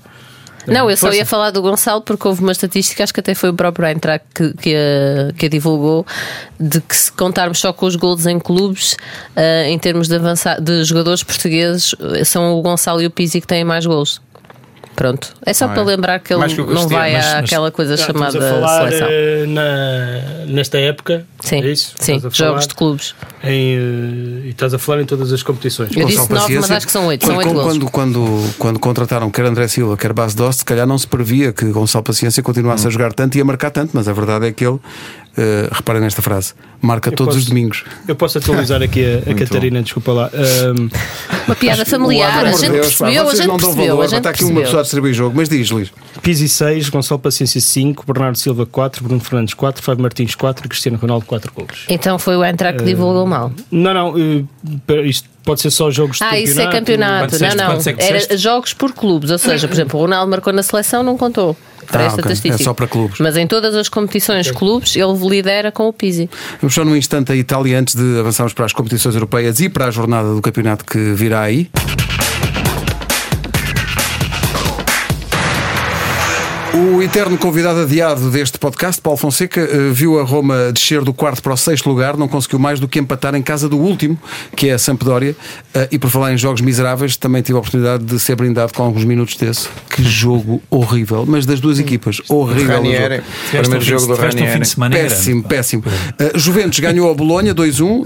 Não, eu só Força. ia falar do Gonçalo porque houve uma estatística, acho que até foi o próprio Eintracht que, que, a, que a divulgou, de que se contarmos só com os gols em clubes, eh, em termos de, avançar, de jogadores portugueses, eh, são o Gonçalo e o Pizzi que têm mais gols. Pronto. É só Ah, para é. lembrar que ele que não vai mas- àquela coisa Já, chamada falar seleção. eh, na, nesta época. Sim, é isso? sim, Estás a jogos falar de clubes. em, eh, e estás a falar em todas as competições. Eu disse nove, mas acho que são oito. Quando, São oito gols. quando, quando, quando contrataram quer André Silva, quer Bas Dost, se calhar não se previa que Gonçalo Paciência continuasse a jogar tanto e a marcar tanto, mas a verdade é que ele, eh, reparem nesta frase, marca Eu todos os posso- domingos. Eu posso atualizar aqui a, a (laughs) Catarina, desculpa lá. Ahm, Uma piada familiar, a gente Deus, pá, percebeu, a vocês gente não percebeu. valor, A gente está aqui uma percebeu. pessoa a distribuir jogo, mas diz, Luís. Pizzi 6, Gonçalo Paciência 5, Bernardo Silva 4, Bruno Fernandes 4, Fábio Martins 4 e Cristiano Ronaldo 4 golos. Então foi o Eintracht que divulgou mal. Não, não, pera, isto pode ser só jogos de Ah, campeonato. isso é campeonato. Não, não. Era jogos por clubes. Ou seja, por exemplo, o Ronaldo marcou na seleção, não contou. Para Ah, esta ok. É estatística. só para clubes. Mas em todas as competições clubes, ele lidera com o Pizzi. Vamos só num instante a Itália antes de avançarmos para as competições europeias e para a jornada do campeonato que virá aí. O eterno convidado adiado deste podcast, Paulo Fonseca, eh, viu a Roma descer do quarto para o sexto lugar, não conseguiu mais do que empatar em casa do último, que é a Sampdoria. Eh, E por falar em jogos miseráveis, também tive a oportunidade de ser brindado com alguns minutos desse. Que jogo horrível, mas das duas equipas, horrível. o Ranieri, jogo. Primeiro jogo do um fim Ranieri. de semana Péssimo, pá. péssimo. Uh, Juventus ganhou a Bolonha 2-1. Uh,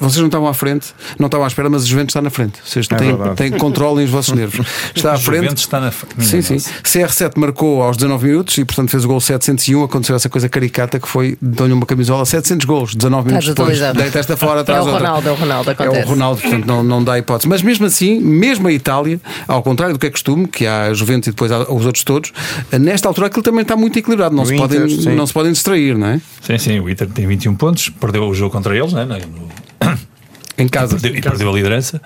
vocês não estavam à frente, não estavam à espera, mas a Juventus está na frente. Vocês É têm, verdade. têm controle os vossos nervos. (laughs) Está à O frente. Juventus está na frente. Sim, sim. Nossa. CR7 marcou aos 19 minutos e, portanto, fez o gol 701. Aconteceu essa coisa caricata que foi dão-lhe uma camisola 700 gols, 19 minutos Estás depois. Deita esta fora É atrás o outra. Ronaldo, é o Ronaldo, É acontece. o Ronaldo, portanto não, não dá hipótese. Mas mesmo assim, mesmo a Itália, ao contrário do que é costume, que há a Juventus e depois há os outros todos, nesta altura aquilo também está muito equilibrado. Não, O se, Inter, podem, sim. não se podem distrair, não é? Sim, sim, o Inter tem 21 pontos, perdeu o jogo contra eles, né? no- Em casa. perdeu, e perdeu a liderança,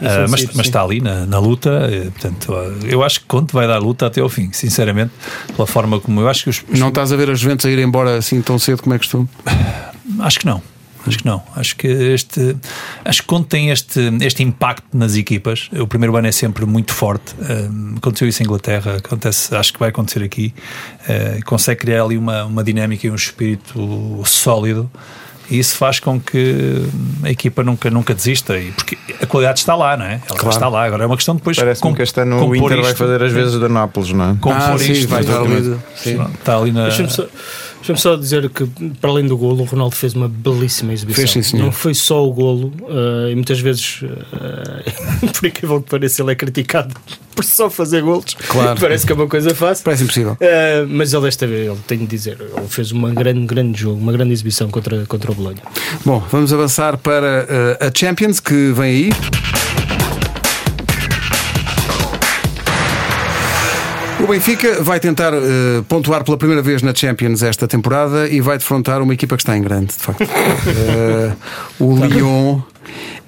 Ah, é mas, sim, mas sim. está ali na, na luta. eh, Portanto, ah, eu acho que Conte vai dar luta até ao fim, sinceramente, pela forma como eu acho que os. Não estás a ver a Juventus a ir embora assim tão cedo como é costume? (sighs) Acho que não. Acho que não. Acho que este. Acho que Conte tem este, este impacto nas equipas. O primeiro ano é sempre muito forte. Um, aconteceu isso em Inglaterra, acontece, acho que vai acontecer aqui. Uh, consegue criar ali uma, uma dinâmica e um espírito sólido E isso faz com que a equipa nunca, nunca desista. E porque a qualidade está lá, não é? Ela Claro. está lá. Agora é uma questão depois Parece-me que este ano o Inter vai isto. fazer as vezes do Nápoles, não é? compor Ah, sim, isto. vai estar ali. Sim. Está ali na. Deixa-me só, dizer que, para além do golo, o Ronaldo fez uma belíssima exibição. Fez, sim. Não foi só o golo, eh, e muitas vezes, eh, (laughs) por incrível que pareça, ele é criticado por só fazer golos. Claro. Parece que é uma coisa fácil. Parece impossível. Eh, mas ele desta vez, ele tem de dizer, ele fez uma grande, grande jogo, uma grande exibição contra, contra o Bolonha. Bom, vamos avançar para a Champions que vem aí. O Benfica vai tentar eh, pontuar pela primeira vez na Champions esta temporada e vai defrontar uma equipa que está em grande, de facto. Eh, o Lyon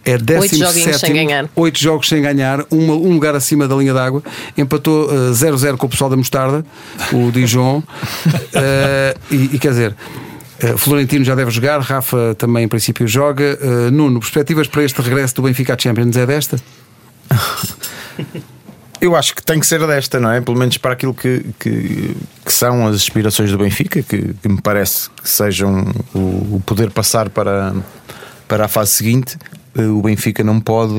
é 17 joguinhos sem ganhar. 8 jogos sem ganhar, uma- um lugar acima da linha d'água. Empatou eh, 0-0 com o pessoal da Mostarda, o Dijon. (laughs) Eh, e, e quer dizer. eh, Florentino já deve jogar, Rafa também em princípio joga. Eh, Nuno, perspectivas para este regresso do Benfica à Champions é desta? (laughs) Eu acho que tem que ser desta, não é? Pelo menos para aquilo que, que, que são as aspirações do Benfica, que, que me parece que sejam o, o poder passar para, para a fase seguinte. eh, O Benfica não pode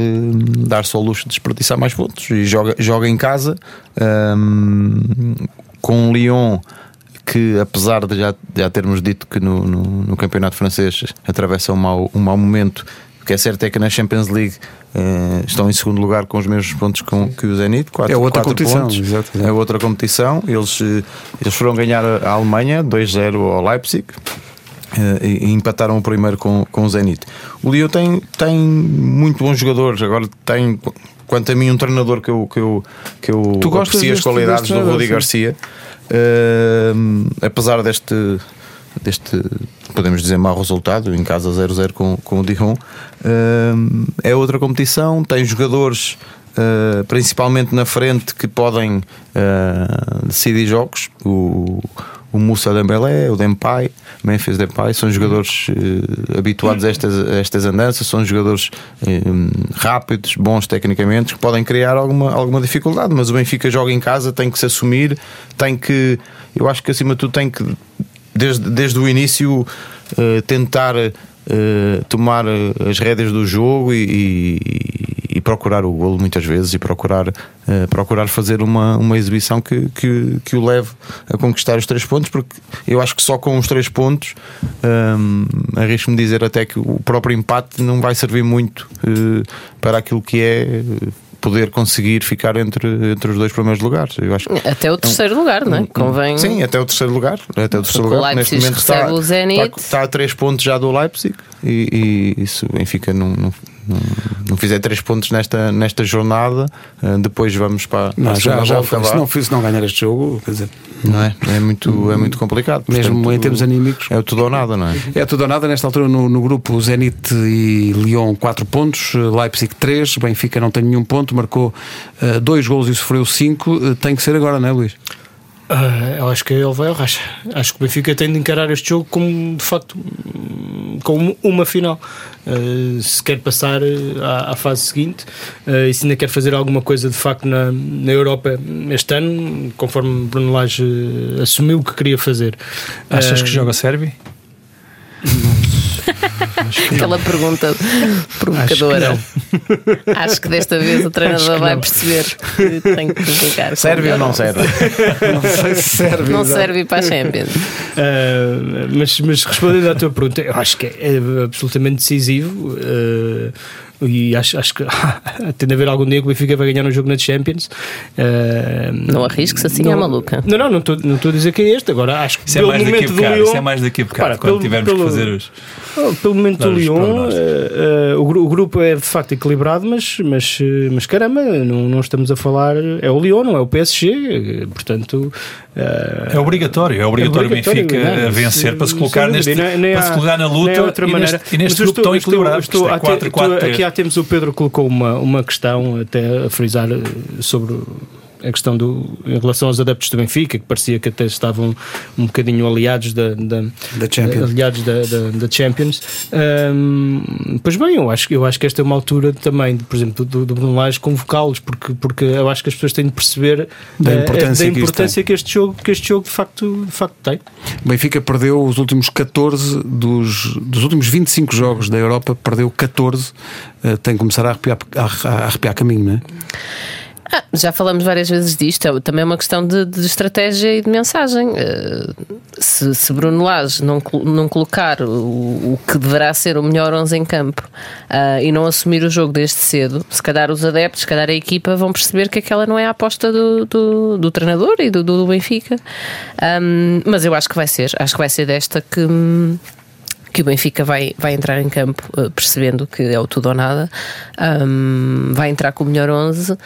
dar-se ao luxo de desperdiçar mais pontos e joga, joga em casa hum, com o Lyon que apesar de já, já termos dito que no, no, no campeonato francês atravessa um mau, um mau momento, que é certo é que na Champions League eh, estão em segundo lugar com os mesmos pontos com, que o Zenit, quatro, É outra competição, pontos. É outra competição. Eles, eh, eles foram ganhar a Alemanha 2-0 ao Leipzig. eh, E empataram o primeiro com, com o Zenit. O Lyon tem, tem muito bons jogadores. Agora tem, quanto a mim, um treinador que eu, que eu, que eu aprecio as qualidades do Rudi. Garcia. Eh, apesar deste, deste, podemos dizer, mau resultado, em casa 0-0 com, com o Dijon, é outra competição, tem jogadores. eh, principalmente na frente que podem eh, decidir jogos o, o Moussa Dembélé, o Depay Memphis Depay são jogadores eh, habituados a estas, a estas andanças são jogadores eh, rápidos, bons tecnicamente que podem criar alguma, alguma dificuldade mas o Benfica joga em casa, tem que se assumir tem que, eu acho que acima de tudo tem que desde, desde o início eh, tentar eh, tomar eh, as rédeas do jogo e, e- e procurar o golo muitas vezes e procurar, eh, procurar fazer uma, uma exibição que, que, que o leve a conquistar os três pontos, porque eu acho que só com os três pontos hum, arrisco-me dizer até que o próprio empate não vai servir muito para aquilo que é poder conseguir ficar entre, entre os dois primeiros lugares. Eu acho Até o terceiro lugar, não é? Convém. Sim, até o terceiro lugar. Até o terceiro o lugar. Leipzig recebe o Zenit. Está, está a 3 pontos já do Leipzig e, e isso o Benfica não, não, não, fizer 3 pontos nesta, nesta jornada, eh, depois vamos para, Não, a já, já volta. Se não, se não ganhar este jogo, quer dizer, Não é? É muito, é muito complicado. mesmo Portanto, em termos anímicos. É tudo ou nada, não é? É tudo ou nada nesta altura no, no grupo Zenit e Lyon 4 pontos, Leipzig 3, Benfica não tem nenhum ponto, marcou 2 golos e sofreu 5. tem que ser agora, não é, Luís? Ah, eu acho que ele vai ao racha. Acho que o Benfica tem de encarar este jogo como de facto como uma final. Ah, se quer passar ah, à, à fase seguinte ah, e se ainda quer fazer alguma coisa de facto na, na Europa este ano, conforme Bruno Lage assumiu que queria fazer. Achas que joga Sérvio? Aquela pergunta provocadora. (laughs) Acho que, desta vez o treinador vai perceber que tem que jogar. Serve ou não serve? (laughs) Não sei se serve. Não exato. serve para a Champions. Uh, (laughs) mas, mas respondendo à tua pergunta, eu acho que é absolutamente decisivo. uh, e acho, acho que (laughs) tem de haver algum dia que o Benfica vai ganhar um jogo na Champions. Uh, Não arrisques assim, é maluca. Não, não, não estou não estou a dizer que é este. Agora acho que Isso é pelo mais daqui a momento do bocado. Lyon. Isso é mais daqui a bocado. Repara, quando pelo- tivermos pelo- que fazer os. Oh, Pelo momento do Lyon, eh, o, o grupo é de facto equilibrado, mas, mas, mas caramba, não, não estamos a falar. É o Lyon, não é o PSG, portanto. É obrigatório, é obrigatório o obrigatório, Benfica não, a vencer para se colocar neste, nem- nem para há- se colocar na luta outra e maneira. neste, e neste grupo tão estou- equilibrado. estou- Isto é estou- 4 até- 4 Aqui há tempos o Pedro colocou uma, uma questão até a frisar eh, sobre a questão do em relação aos adeptos do Benfica, que parecia que até estavam um bocadinho aliados da, da, Da Champions. aliados da, da, da Champions. Ahm, pois bem, eu acho, eu acho que esta é uma altura também, por exemplo, do, do Bruno Lage convocá-los, porque, porque eu acho que as pessoas têm de perceber Da eh, importância da que isto importância que, este jogo, que este jogo de facto, de facto tem. O Benfica perdeu os últimos 14 dos, dos últimos 25 jogos da Europa, perdeu 14. Eh, tem que começar a arrepiar, a, a arrepiar caminho, não é? Ah, já falamos várias vezes disto, é também é uma questão de, de estratégia e de mensagem. Eh, se, se Bruno Lage não, não colocar o, o que deverá ser o melhor 11 em campo ah, e não assumir o jogo desde cedo, se calhar os adeptos, se calhar a equipa vão perceber que aquela não é a aposta do, do, do treinador e do, do Benfica. Ahm, mas eu acho que vai ser, acho que vai ser desta que. que o Benfica vai, vai entrar em campo eh, percebendo que é o tudo ou nada, Ahm, vai entrar com o melhor 11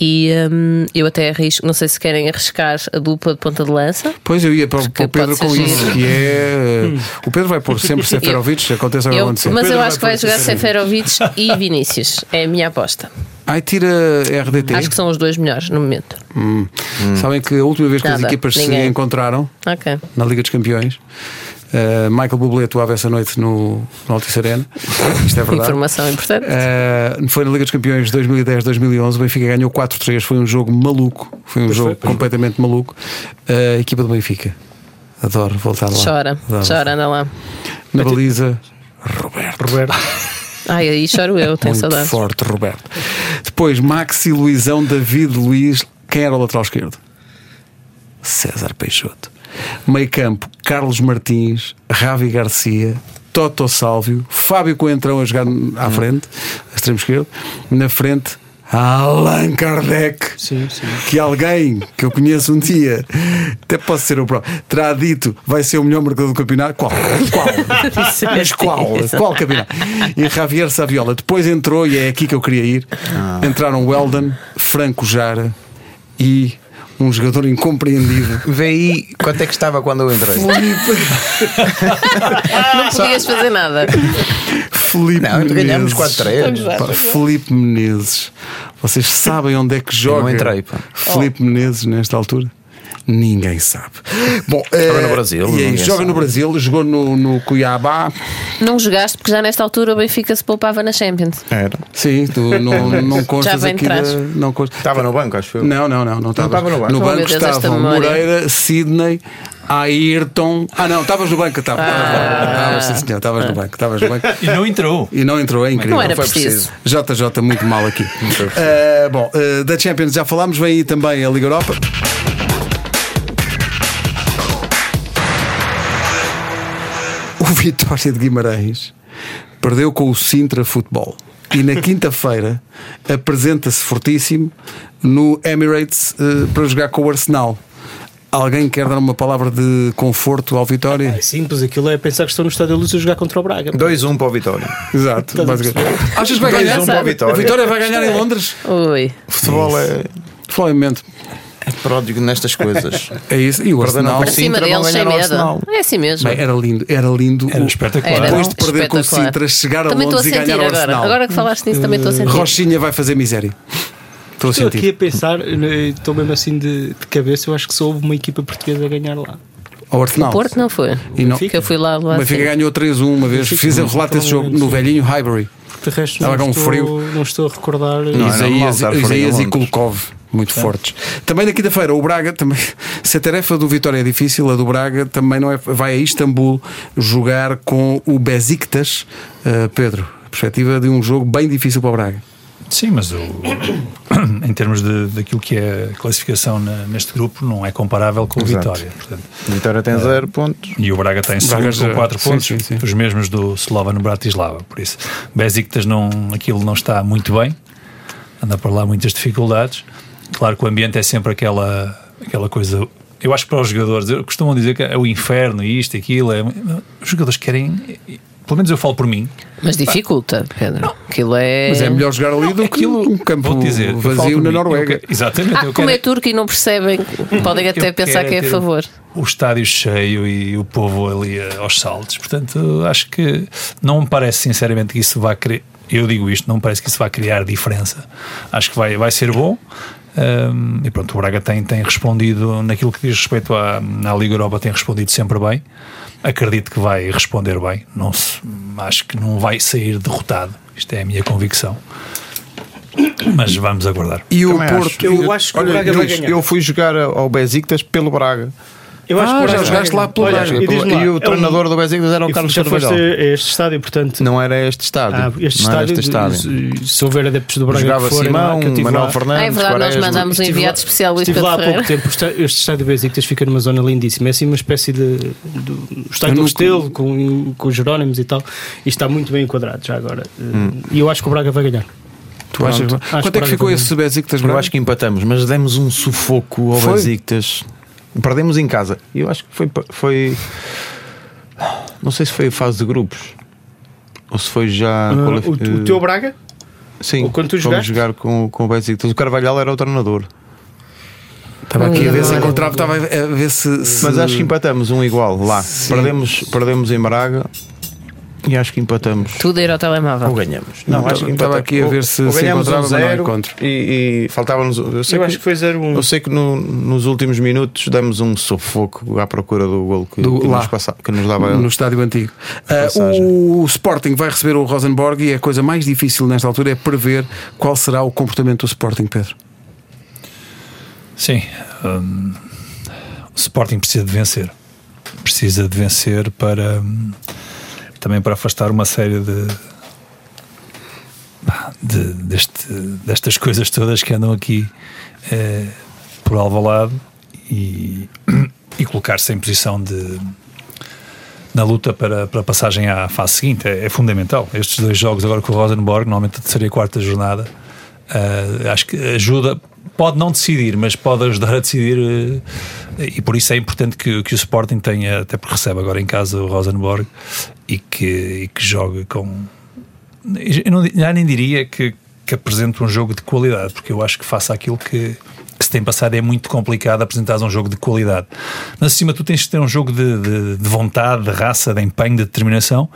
e hum, eu até arrisco, não sei se querem arriscar a dupla de ponta de lança. Pois eu ia para, o- para o Pedro com isso, que é. eh, O Pedro vai pôr sempre (laughs) Seferovic, aconteça o que Eu- acontecer. mas Pedro eu acho que vai jogar Seferovic. E Vinícius. É a minha aposta. Ai, tira RDT. Acho que são os dois melhores no momento. Hum. Sabem que a última vez que as Nada, equipas se ninguém. encontraram Ok. na Liga dos Campeões. Eh, Michael Bublé atuava essa noite no, no Altice Arena. Isto é verdade. (laughs) Informação importante. Uh, foi na Liga dos Campeões 2010-2011. O Benfica ganhou 4-3. Foi um jogo maluco. Foi um jogo completamente maluco. Uh, a equipa do Benfica. Adoro voltar lá. Chora, Adoro. chora, anda lá. Na baliza, Roberto. Roberto. (laughs) Ai, aí choro eu, tenho Muito saudades. forte, Roberto. Depois, Maxi Luizão, David Luiz. Quem era o lateral esquerdo? César Peixoto. Meio campo, Carlos Martins, Ravi Garcia, Toto Sálvio, Fábio Coentrão a jogar à frente, extremo esquerdo. Na frente, Allan Kardec. Sim, sim. Que alguém que eu conheço um dia, até posso ser o próprio, terá dito vai ser o melhor marcador do campeonato. Qual? Qual? (laughs) Mas qual? Qual campeonato? E Javier Saviola. Depois entrou, e é aqui que eu queria ir. Entraram Weldon, Franco Jara e um jogador incompreendido. Vê aí quanto é que estava quando eu entrei. Não podias fazer nada. Felipe Não, Menezes. 4-3. Pá, Felipe Menezes. Vocês sabem onde é que joga não entrei, pá. Felipe Menezes nesta altura? Ninguém sabe. Bom, Joga eh, no Brasil, E aí, joga sabe. no Brasil, jogou no, no Cuiabá. Não jogaste porque já nesta altura o Benfica se poupava na Champions. Era. Sim, tu não, (laughs) não constas de aqui. Da, trás. não constas. Estava no banco, acho eu. Não, não, não. Não, estava no banco. No Oh, banco estavam. Moreira, Sidney, Ayrton. Ah, não, estavas no banco. Estavas ah. sim, senhor, estavas no banco. Estavas no banco. E não entrou. E não entrou, é incrível. Não era foi preciso. JJ muito mal aqui. Eh, bom, eh, da Champions já falámos, vem aí também a Liga Europa. Vitória de Guimarães perdeu com o Sintra Futebol. E na quinta-feira apresenta-se fortíssimo no Emirates eh, para jogar com o Arsenal. Alguém quer dar uma palavra de conforto ao Vitória? É simples, aquilo é pensar que estão no Estádio Luz a jogar contra o Braga. 2-1 para o Vitória. Exato. Achas que vai Dois, ganhar? um para o Vitória. A Vitória vai ganhar em Londres? Ui. O futebol é, Provavelmente. é pródigo nestas coisas. É isso. E o Arsenal. ao Acima Sintra vão deles, sem ganhar ao medo. Arsenal. É assim mesmo. Bem, era lindo, era lindo. Era o- espetacular. Era Depois de perder com o. Sintra, chegar a Também estou a Londres e ganhar ao agora. Arsenal. Agora que falaste nisso, também estou a sentir. Rochinha vai fazer miséria. Estou a Estou aqui a pensar, estou mesmo assim de, de cabeça, eu acho que só houve uma equipa portuguesa a ganhar lá. Ao Arsenal. Porto não foi. E não- Que eu fui lá, lá O Benfica assim. ganhou 3-1 uma vez. Benfica Fiz o não, relato desse jogo no velhinho Highbury. De resto, Estava não com estou, frio. não estou a recordar. Não, é Isaías, estar frio em Isaías e. Kulkov, muito fortes. Também na quinta-feira, o Braga, também, (laughs) se a tarefa do Vitória é difícil, a do Braga também não é. Vai a Istambul jogar com o Besiktas. Uh, Pedro, a perspectiva de um jogo bem difícil para o Braga. Sim, mas o, em termos de, daquilo que é a classificação na- neste grupo, não é comparável com o Exato. Vitória. Portanto, Vitória tem 0 pontos. e o Braga tem Braga segundo já- com 4 sim, pontos, sim, sim. os mesmos do Slovan Bratislava. Por isso, Besiktas não, aquilo não está muito bem, anda por lá muitas dificuldades. Claro que o ambiente é sempre aquela, aquela coisa. Eu acho que para os jogadores, costumam dizer que é o inferno, isto, aquilo. É, os jogadores querem, pelo menos eu falo por mim, Mas dificulta, Pedro. Aquilo é. Mas é melhor jogar ali do que um campo dizer, vazio na mim, Noruega. quero- exatamente. Ah, eu como quero- é turco e não percebem, podem até eu pensar que é a favor. O estádio cheio e o povo ali eh, aos saltos. Portanto, acho que não me parece sinceramente que isso vá criar. Eu digo isto, não me parece que isso vá criar diferença. Acho que vai, vai ser bom. Um, e pronto, o Braga tem, tem respondido naquilo que diz respeito à, à Liga Europa, tem respondido sempre bem. Acredito que vai responder bem. Não se, acho que não vai sair derrotado. Isto é a minha convicção. Mas vamos aguardar. E o Também Porto. acho. Eu acho que o Olha, Braga vai Luís, ganhar. eu fui jogar ao Besiktas pelo Braga. Eu acho Ah, que o já jogaste lá pelo Olha, Braga. e E é o um- treinador do Besiktas era o e Carlos a este estádio, portanto. Não era este estádio. Ah, este não era estádio, este estádio. Se, se houver adeptos do Braga Jogava que forem Simão, que tive Manuel lá, Fernandes. Ah, é verdade, nós Quaresma. mandamos um Estive enviado lá- especial Luís Estive Pedro lá há pouco tempo. Este estádio Besiktas fica numa zona lindíssima. É assim uma espécie de. de o estádio do Restelo com, com os Jerónimos e tal. E está muito bem enquadrado já agora. Hum. E eu acho que o Braga vai ganhar. Tu achas, quanto é que ficou esse Besiktas Eu Braga? acho que empatamos, mas demos um sufoco ao? Besiktas. Perdemos em casa. Eu acho que foi, foi. Não sei se foi a fase de grupos ou se foi já. Ah, quali- o, o teu Braga? Sim, ou quando tu jogaste? jogar com, com o Besiktas. O Carvalhal era o treinador. Estava aqui a ver se Olha. encontrava, estava a ver se. se- Mas acho que empatamos um igual lá. Sim. Perdemos, perdemos em Braga e acho que empatamos. Tudo ir ao telemóvel. Ou ganhamos. Não, acho que estava empatamos. aqui a ver se Ou se encontrava, um não zero encontro. E, e faltava-nos. Eu sei Eu que, acho que foi 0-1. eu sei que no- nos últimos minutos demos um sufoco à procura do gol que, Do- que lá. nos, passa, que nos dava. no estádio antigo. Passagem. o Sporting vai receber o Rosenborg e a coisa mais difícil nesta altura é prever qual será o comportamento do Sporting, Pedro. Sim, hum, o Sporting precisa de vencer. Precisa de vencer para hum, também para afastar uma série de, de- deste- destas coisas todas que andam aqui eh, por Alvalade e, e colocar-se em posição de na luta para, para a passagem à fase seguinte é, é fundamental. Estes dois jogos agora com o Rosenborg, normalmente a terceira e quarta jornada, ah, acho que ajuda, pode não decidir, mas pode ajudar a decidir eh, e por isso é importante que, que o Sporting tenha, até porque recebe agora em casa o Rosenborg e que, e que jogue com. Eu não, já nem diria que, que apresente um jogo de qualidade, porque eu acho que faça aquilo que, que se tem passado é muito complicado apresentar um jogo de qualidade. Mas acima tu tens de ter um jogo de, de, de vontade, de raça, de empenho, de determinação.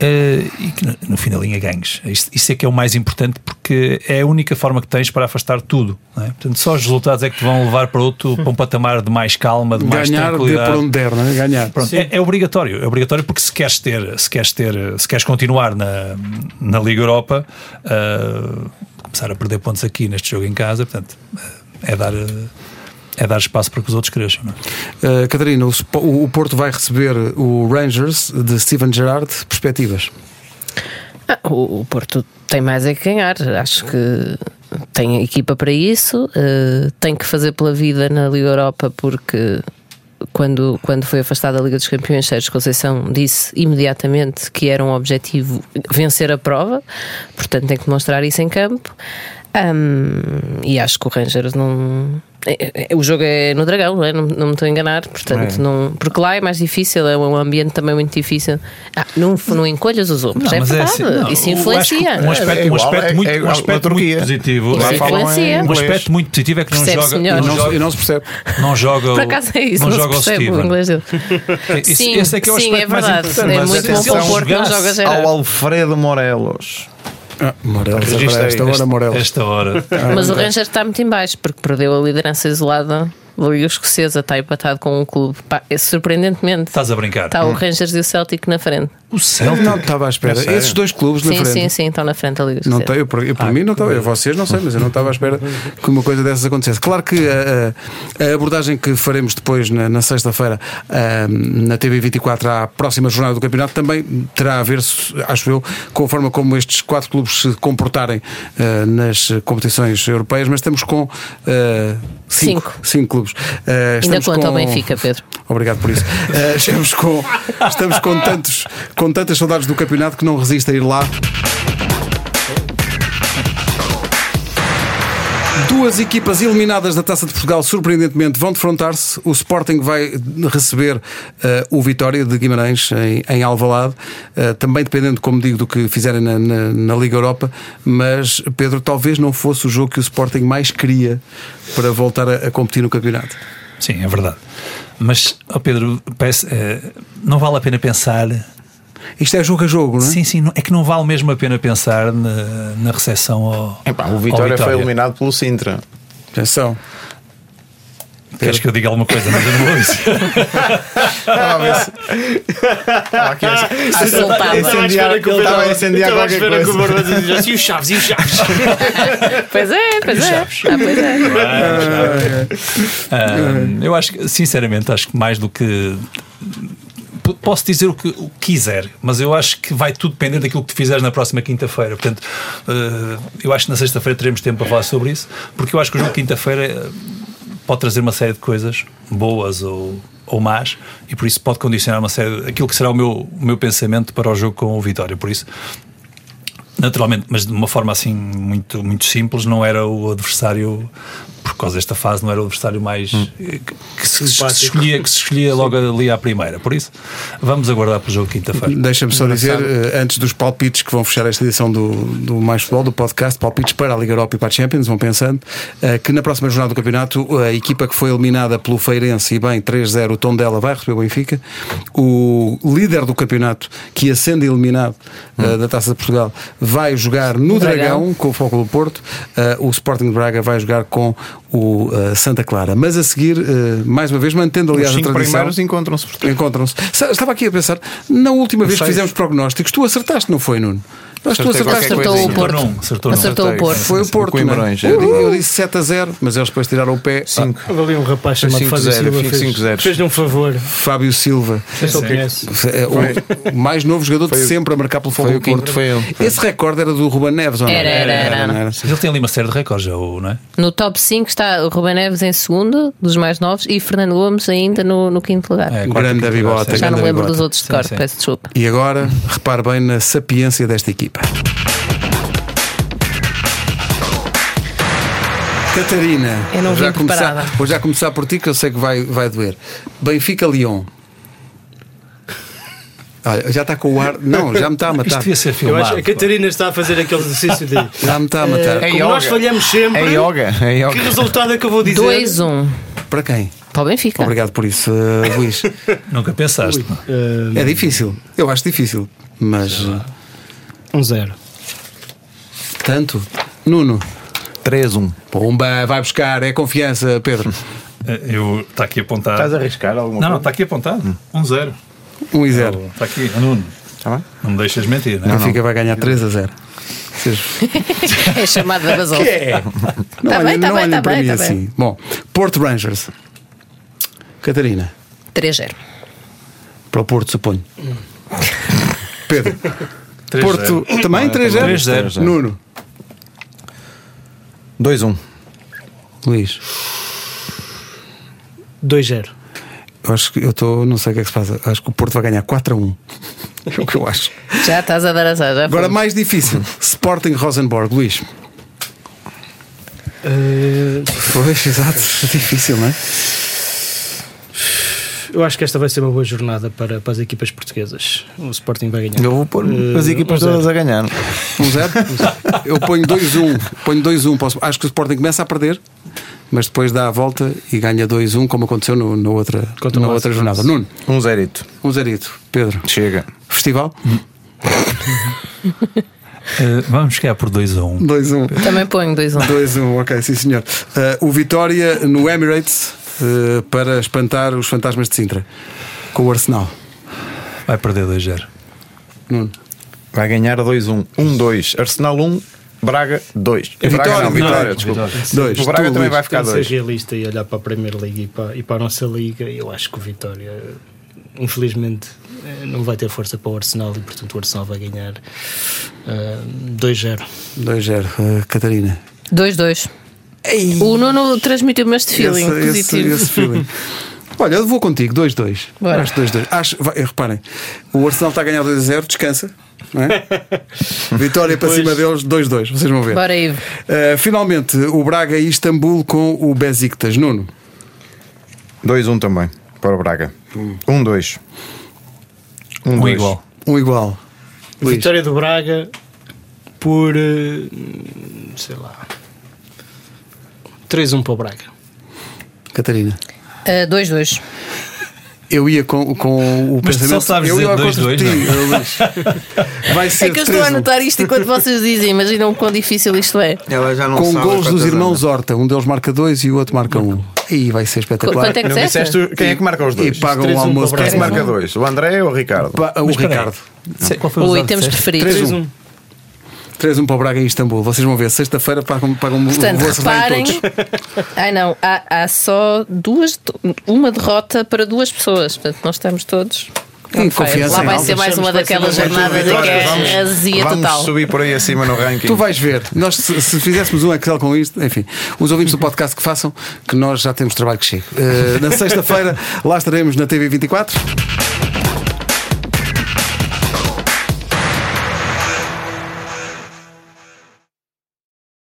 Eh, e que no, no fim da linha ganhes. Isso, isso é que é o mais importante porque é a única forma que tens para afastar tudo. não é? Portanto, só os resultados é que te vão levar para outro para um patamar de mais calma, de mais Ganhar, de tranquilidade. por onde der, não é? Ganhar. Pronto, é, é obrigatório, é obrigatório porque se queres ter, se queres ter, se queres continuar na, na Liga Europa, ah, começar a perder pontos aqui neste jogo em casa, portanto, é dar é dar espaço para que os outros cresçam. Não é? Uh, Catarina, o, o Porto vai receber o Rangers de Steven Gerrard. Perspectivas? Ah, o, o Porto tem mais é que ganhar. Acho que tem a equipa para isso. eh, tem que fazer pela vida na Liga Europa porque quando, quando foi afastada da Liga dos Campeões, Sérgio Conceição disse imediatamente que era um objetivo vencer a prova, portanto tem que demonstrar isso em campo. Ahm, e acho que o Rangers não. é- é- O jogo é no Dragão, não, é? não, não me estou a enganar, portanto, É. não, porque lá é mais difícil, é um ambiente também muito difícil. Ah, não, não encolhas os ombros, é mas verdade, assim, não, isso influencia. Um aspecto, É um aspecto é- muito, é um aspecto muito positivo. Lá falam em influencia. Um aspecto muito positivo é que não joga, melhor. não E não, joga, e não se percebe. não joga, Por o- acaso é isso, não não, joga o se percebe o Steven. inglês dele. Esse- Sim, esse é que é o sim, é mais verdade. importante. É mas muito bom para o Porto, não joga. Ao Alfredo Morelos. Ah, Morelos, agora esta hora, Morelos. Esta hora. Mas o Rangers está muito em baixo porque perdeu a liderança isolada da Liga Escocesa, está empatado com um clube. Pá, é surpreendentemente. Estás a brincar? Está o Rangers e o Celtic na frente. O Celtic. Não estava à espera. É? Esses dois clubes na Sim, frente. sim, sim, estão na frente da Liga Não tem, eu, por, eu, por Ah, mim não estava, eu, vocês não sei, mas eu não estava à espera que uma coisa dessas acontecesse. Claro que a, a- a abordagem que faremos depois na, na sexta-feira ah, na TV 24 à próxima jornada do campeonato também terá a ver, acho eu, com a forma como estes quatro clubes se comportarem nas competições europeias, mas estamos com ah, cinco, Cinco. cinco clubes. Ah, Ainda estamos conta com- o Benfica, Pedro. Obrigado por isso. Eh, estamos com, estamos com, tantos, com tantas saudades do campeonato que não resiste a ir lá. Duas equipas eliminadas da Taça de Portugal, surpreendentemente, vão defrontar-se. O Sporting vai receber eh, o Vitória de Guimarães em, em Alvalade, eh, também dependendo, como digo, do que fizerem na, na- na Liga Europa. Mas, Pedro, talvez não fosse o jogo que o Sporting mais queria para voltar a, a competir no campeonato. Sim, é verdade. Mas, ó Pedro, eh, não vale a pena pensar. Isto é jogo a jogo, não é? Sim, sim, é que não vale mesmo a pena pensar na, na recepção ao. Epá, o ao Vitória, foi eliminado pelo Sintra. Atenção. Queres que eu diga alguma coisa, mas eu não vou dizer. Estava a ver se. Estava aqui a- A incendiar- estava a incendiar qualquer coisa. E os chaves, e os chaves. (laughs) Pois é, pois é. Ah, pois é. Ah, eu acho que, sinceramente, acho que mais do que. Posso dizer o que, o quiser, mas eu acho que vai tudo depender daquilo que tu fizeres na próxima quinta-feira. Portanto, ah, eu acho que na sexta-feira teremos tempo para falar sobre isso, porque eu acho que o jogo de quinta-feira ah, pode trazer uma série de coisas boas ou, ou más, e por isso pode condicionar uma série aquilo que será o meu, o meu pensamento para o jogo com o Vitória. Por isso, Naturalmente, mas de uma forma assim muito, muito simples, não era o adversário, por causa desta fase, não era o adversário mais eh, que, que se, que se escolhia, que se escolhia logo ali à primeira. Por isso, vamos aguardar para o jogo de quinta-feira. Deixa-me só dizer, eh, antes dos palpites que vão fechar esta edição do, do Mais Futebol, do podcast, palpites para a Liga Europa e para a Champions, vão pensando, eh, que na próxima jornada do campeonato, a equipa que foi eliminada pelo Feirense e bem 3-0, o tom dela vai receber o Benfica. O líder do campeonato, que ia sendo eliminado eh, da Taça de Portugal, vai jogar no Dragão, Dragão. com o Foco do Porto. Eh, o Sporting de Braga vai jogar com o eh, Santa Clara. Mas a seguir, eh, mais uma vez, mantendo aliás Os a tradição. primeiros encontram-se. Encontram-se. Estava aqui a pensar, na última vez que fizemos prognósticos, tu acertaste, não foi, Nuno? Que tu acertaste. Acertou o. Porto. Acertou num, acertou num. Acertou o. Porto. Foi o Porto. não? Coimbrões, eu, eu eu disse 7 a 0, mas eles depois tiraram o pé. Cinco. Houve ali um rapaz chamado 5-0, Fábio Silva. Fez, 5-0. fez-lhe um favor. Fábio Silva, Não é o mais novo jogador de Foi o- sempre a marcar pelo Fogo foi do o Porto. foi ele. Esse recorde era do Ruben Neves, ou não? Era, era, era. não Mas ele tem ali uma série de recordes, já, o- não é? No top 5 está o Ruben Neves em segundo, dos mais novos, e Fernando Gomes ainda no, no quinto lugar. É, grande Bota, sim. Já não lembro dos outros de Sim, cor, sim. peço desculpa. E agora, repare bem na sapiência desta equipa. Catarina, Eu não vou já começar, vou já começar por ti que eu sei que vai, vai doer. Benfica Lyon. Olha, já está com o ar. Não, já me está a Isto matar. devia ser Eu filmado. acho que a Catarina está a fazer aquele exercício de. (laughs) Já me está a matar. Eh, É como nós falhamos sempre. É yoga, é Que yoga. resultado é que eu vou dizer? 2-1 Para quem? para o Benfica. Obrigado por isso, eh, Luís. (laughs) Nunca pensaste. Eh, É difícil. Eu acho difícil. Mas eh, Um zero. tanto. Nuno. 3-1. Pomba, vai buscar. É confiança, Pedro. (laughs) Eu está aqui apontado. Estás a arriscar alguma Não, não, coisa? está aqui apontado. Um zero. 1 e 0. Está aqui, Nuno. Está bem? Não me deixas mentir, não é? Benfica vai ganhar 3 a 0. Vocês É chamada Basol. (laughs) Não Tá olhem, bem, tá não bem, olhem tá para bem, mim tá assim. Bom, Porto Rangers. Catarina. 3-0. Para o Porto, suponho. Pedro. 3-0. Porto também 3-0? 3-0. Nuno. 2-1. Luís. 2-0. Acho que eu estou. Não sei o que é que se passa. Acho que o Porto vai ganhar 4 a 1. (laughs) É o que eu acho. Já estás a dar azar. Já Agora, fomos. mais difícil. (laughs) Sporting Rosenborg. Luís. Pois, exato. Difícil, não é? eu acho que esta vai ser uma boa jornada para, para as equipas portuguesas. O Sporting vai ganhar. Eu vou pôr Eh, as equipas um zero. todas a ganhar. 1-0. (laughs) Eu ponho 2-1. Ponho 2-1. Posso- Acho que o Sporting começa a perder, mas depois dá a volta e ganha 2-1, como aconteceu no- na outra, Contra na outra jornada. Nuno, Um zerito. um zerito. Pedro, Chega. festival? (laughs) Eh, vamos ficar por 2 a 1. 2-1. Também ponho 2-1. 2-1, ok, sim senhor. Uh, o Vitória no Emirates uh, para espantar os fantasmas de Sintra com o Arsenal. Vai perder 2-0. Nuno. Vai ganhar 2-1. 1-2. Arsenal 1, Braga 2. Vitória, Braga não, Vitória. Vitória, desculpa. Dois. O Braga Tu, também Luís. vai ficar Tem de ser 2. realista e olhar para a Premier League e para, e para a nossa liga. Eu acho que o Vitória, infelizmente, eh, não vai ter força para o Arsenal e, portanto, o Arsenal vai ganhar eh, 2-0. 2-0. Uh, Catarina. 2-2. O Nuno transmitiu-me este feeling esse, esse, positivo. esse feeling. (laughs) Olha, eu vou contigo, 2-2. Bora. Acho 2-2. Acho, vai, reparem, o Arsenal está a ganhar 2-0, descansa. Não é? (laughs) Vitória para cima deles, 2-2. Vocês vão ver. Bora, Ivo. Uh, finalmente, o Braga e Istambul com o Besiktas. Nuno. 2-1 também. Para o Braga. 1-2. Um 1-2. igual. Um igual. Luís. Vitória do Braga por, eh, sei lá, 3-1 para o Braga. Catarina. Uh, 2-2. Eu ia com, com o Mas tu só pensamento. sabes eu ia dizer 2-2, de ti, Luís. (laughs) Vai ser É que eu estou a 3-1. anotar isto enquanto vocês dizem, imaginam o quão difícil isto é. Ela já não Com gols dos irmãos anda. Horta. Um deles marca dois e o outro marca um. Aí vai ser espetacular. Quanto é que Não disseste? quem é que marca os dois? E pagam o 3-1 almoço o Quem é que marca dois? O André ou o Ricardo? Pa- O Mas. Ricardo. Qual foi o Ui, temos preferidos. 3-1. 3-1 para o Braga em Istambul. Vocês vão ver, sexta-feira pagam, pagam Portanto, reparem. todos. Ai não, há, há só duas, uma derrota para duas pessoas. Portanto, nós estamos todos. Sim, fire. confiança Lá vai ser mais uma daquelas jornadas em que é azia vamos total. subir por aí acima no ranking. Tu vais ver, nós se, se fizéssemos um Excel com isto, enfim, os ouvintes do (laughs) podcast que façam, que nós já temos trabalho que chega. Eh, na sexta-feira, lá estaremos na TV 24.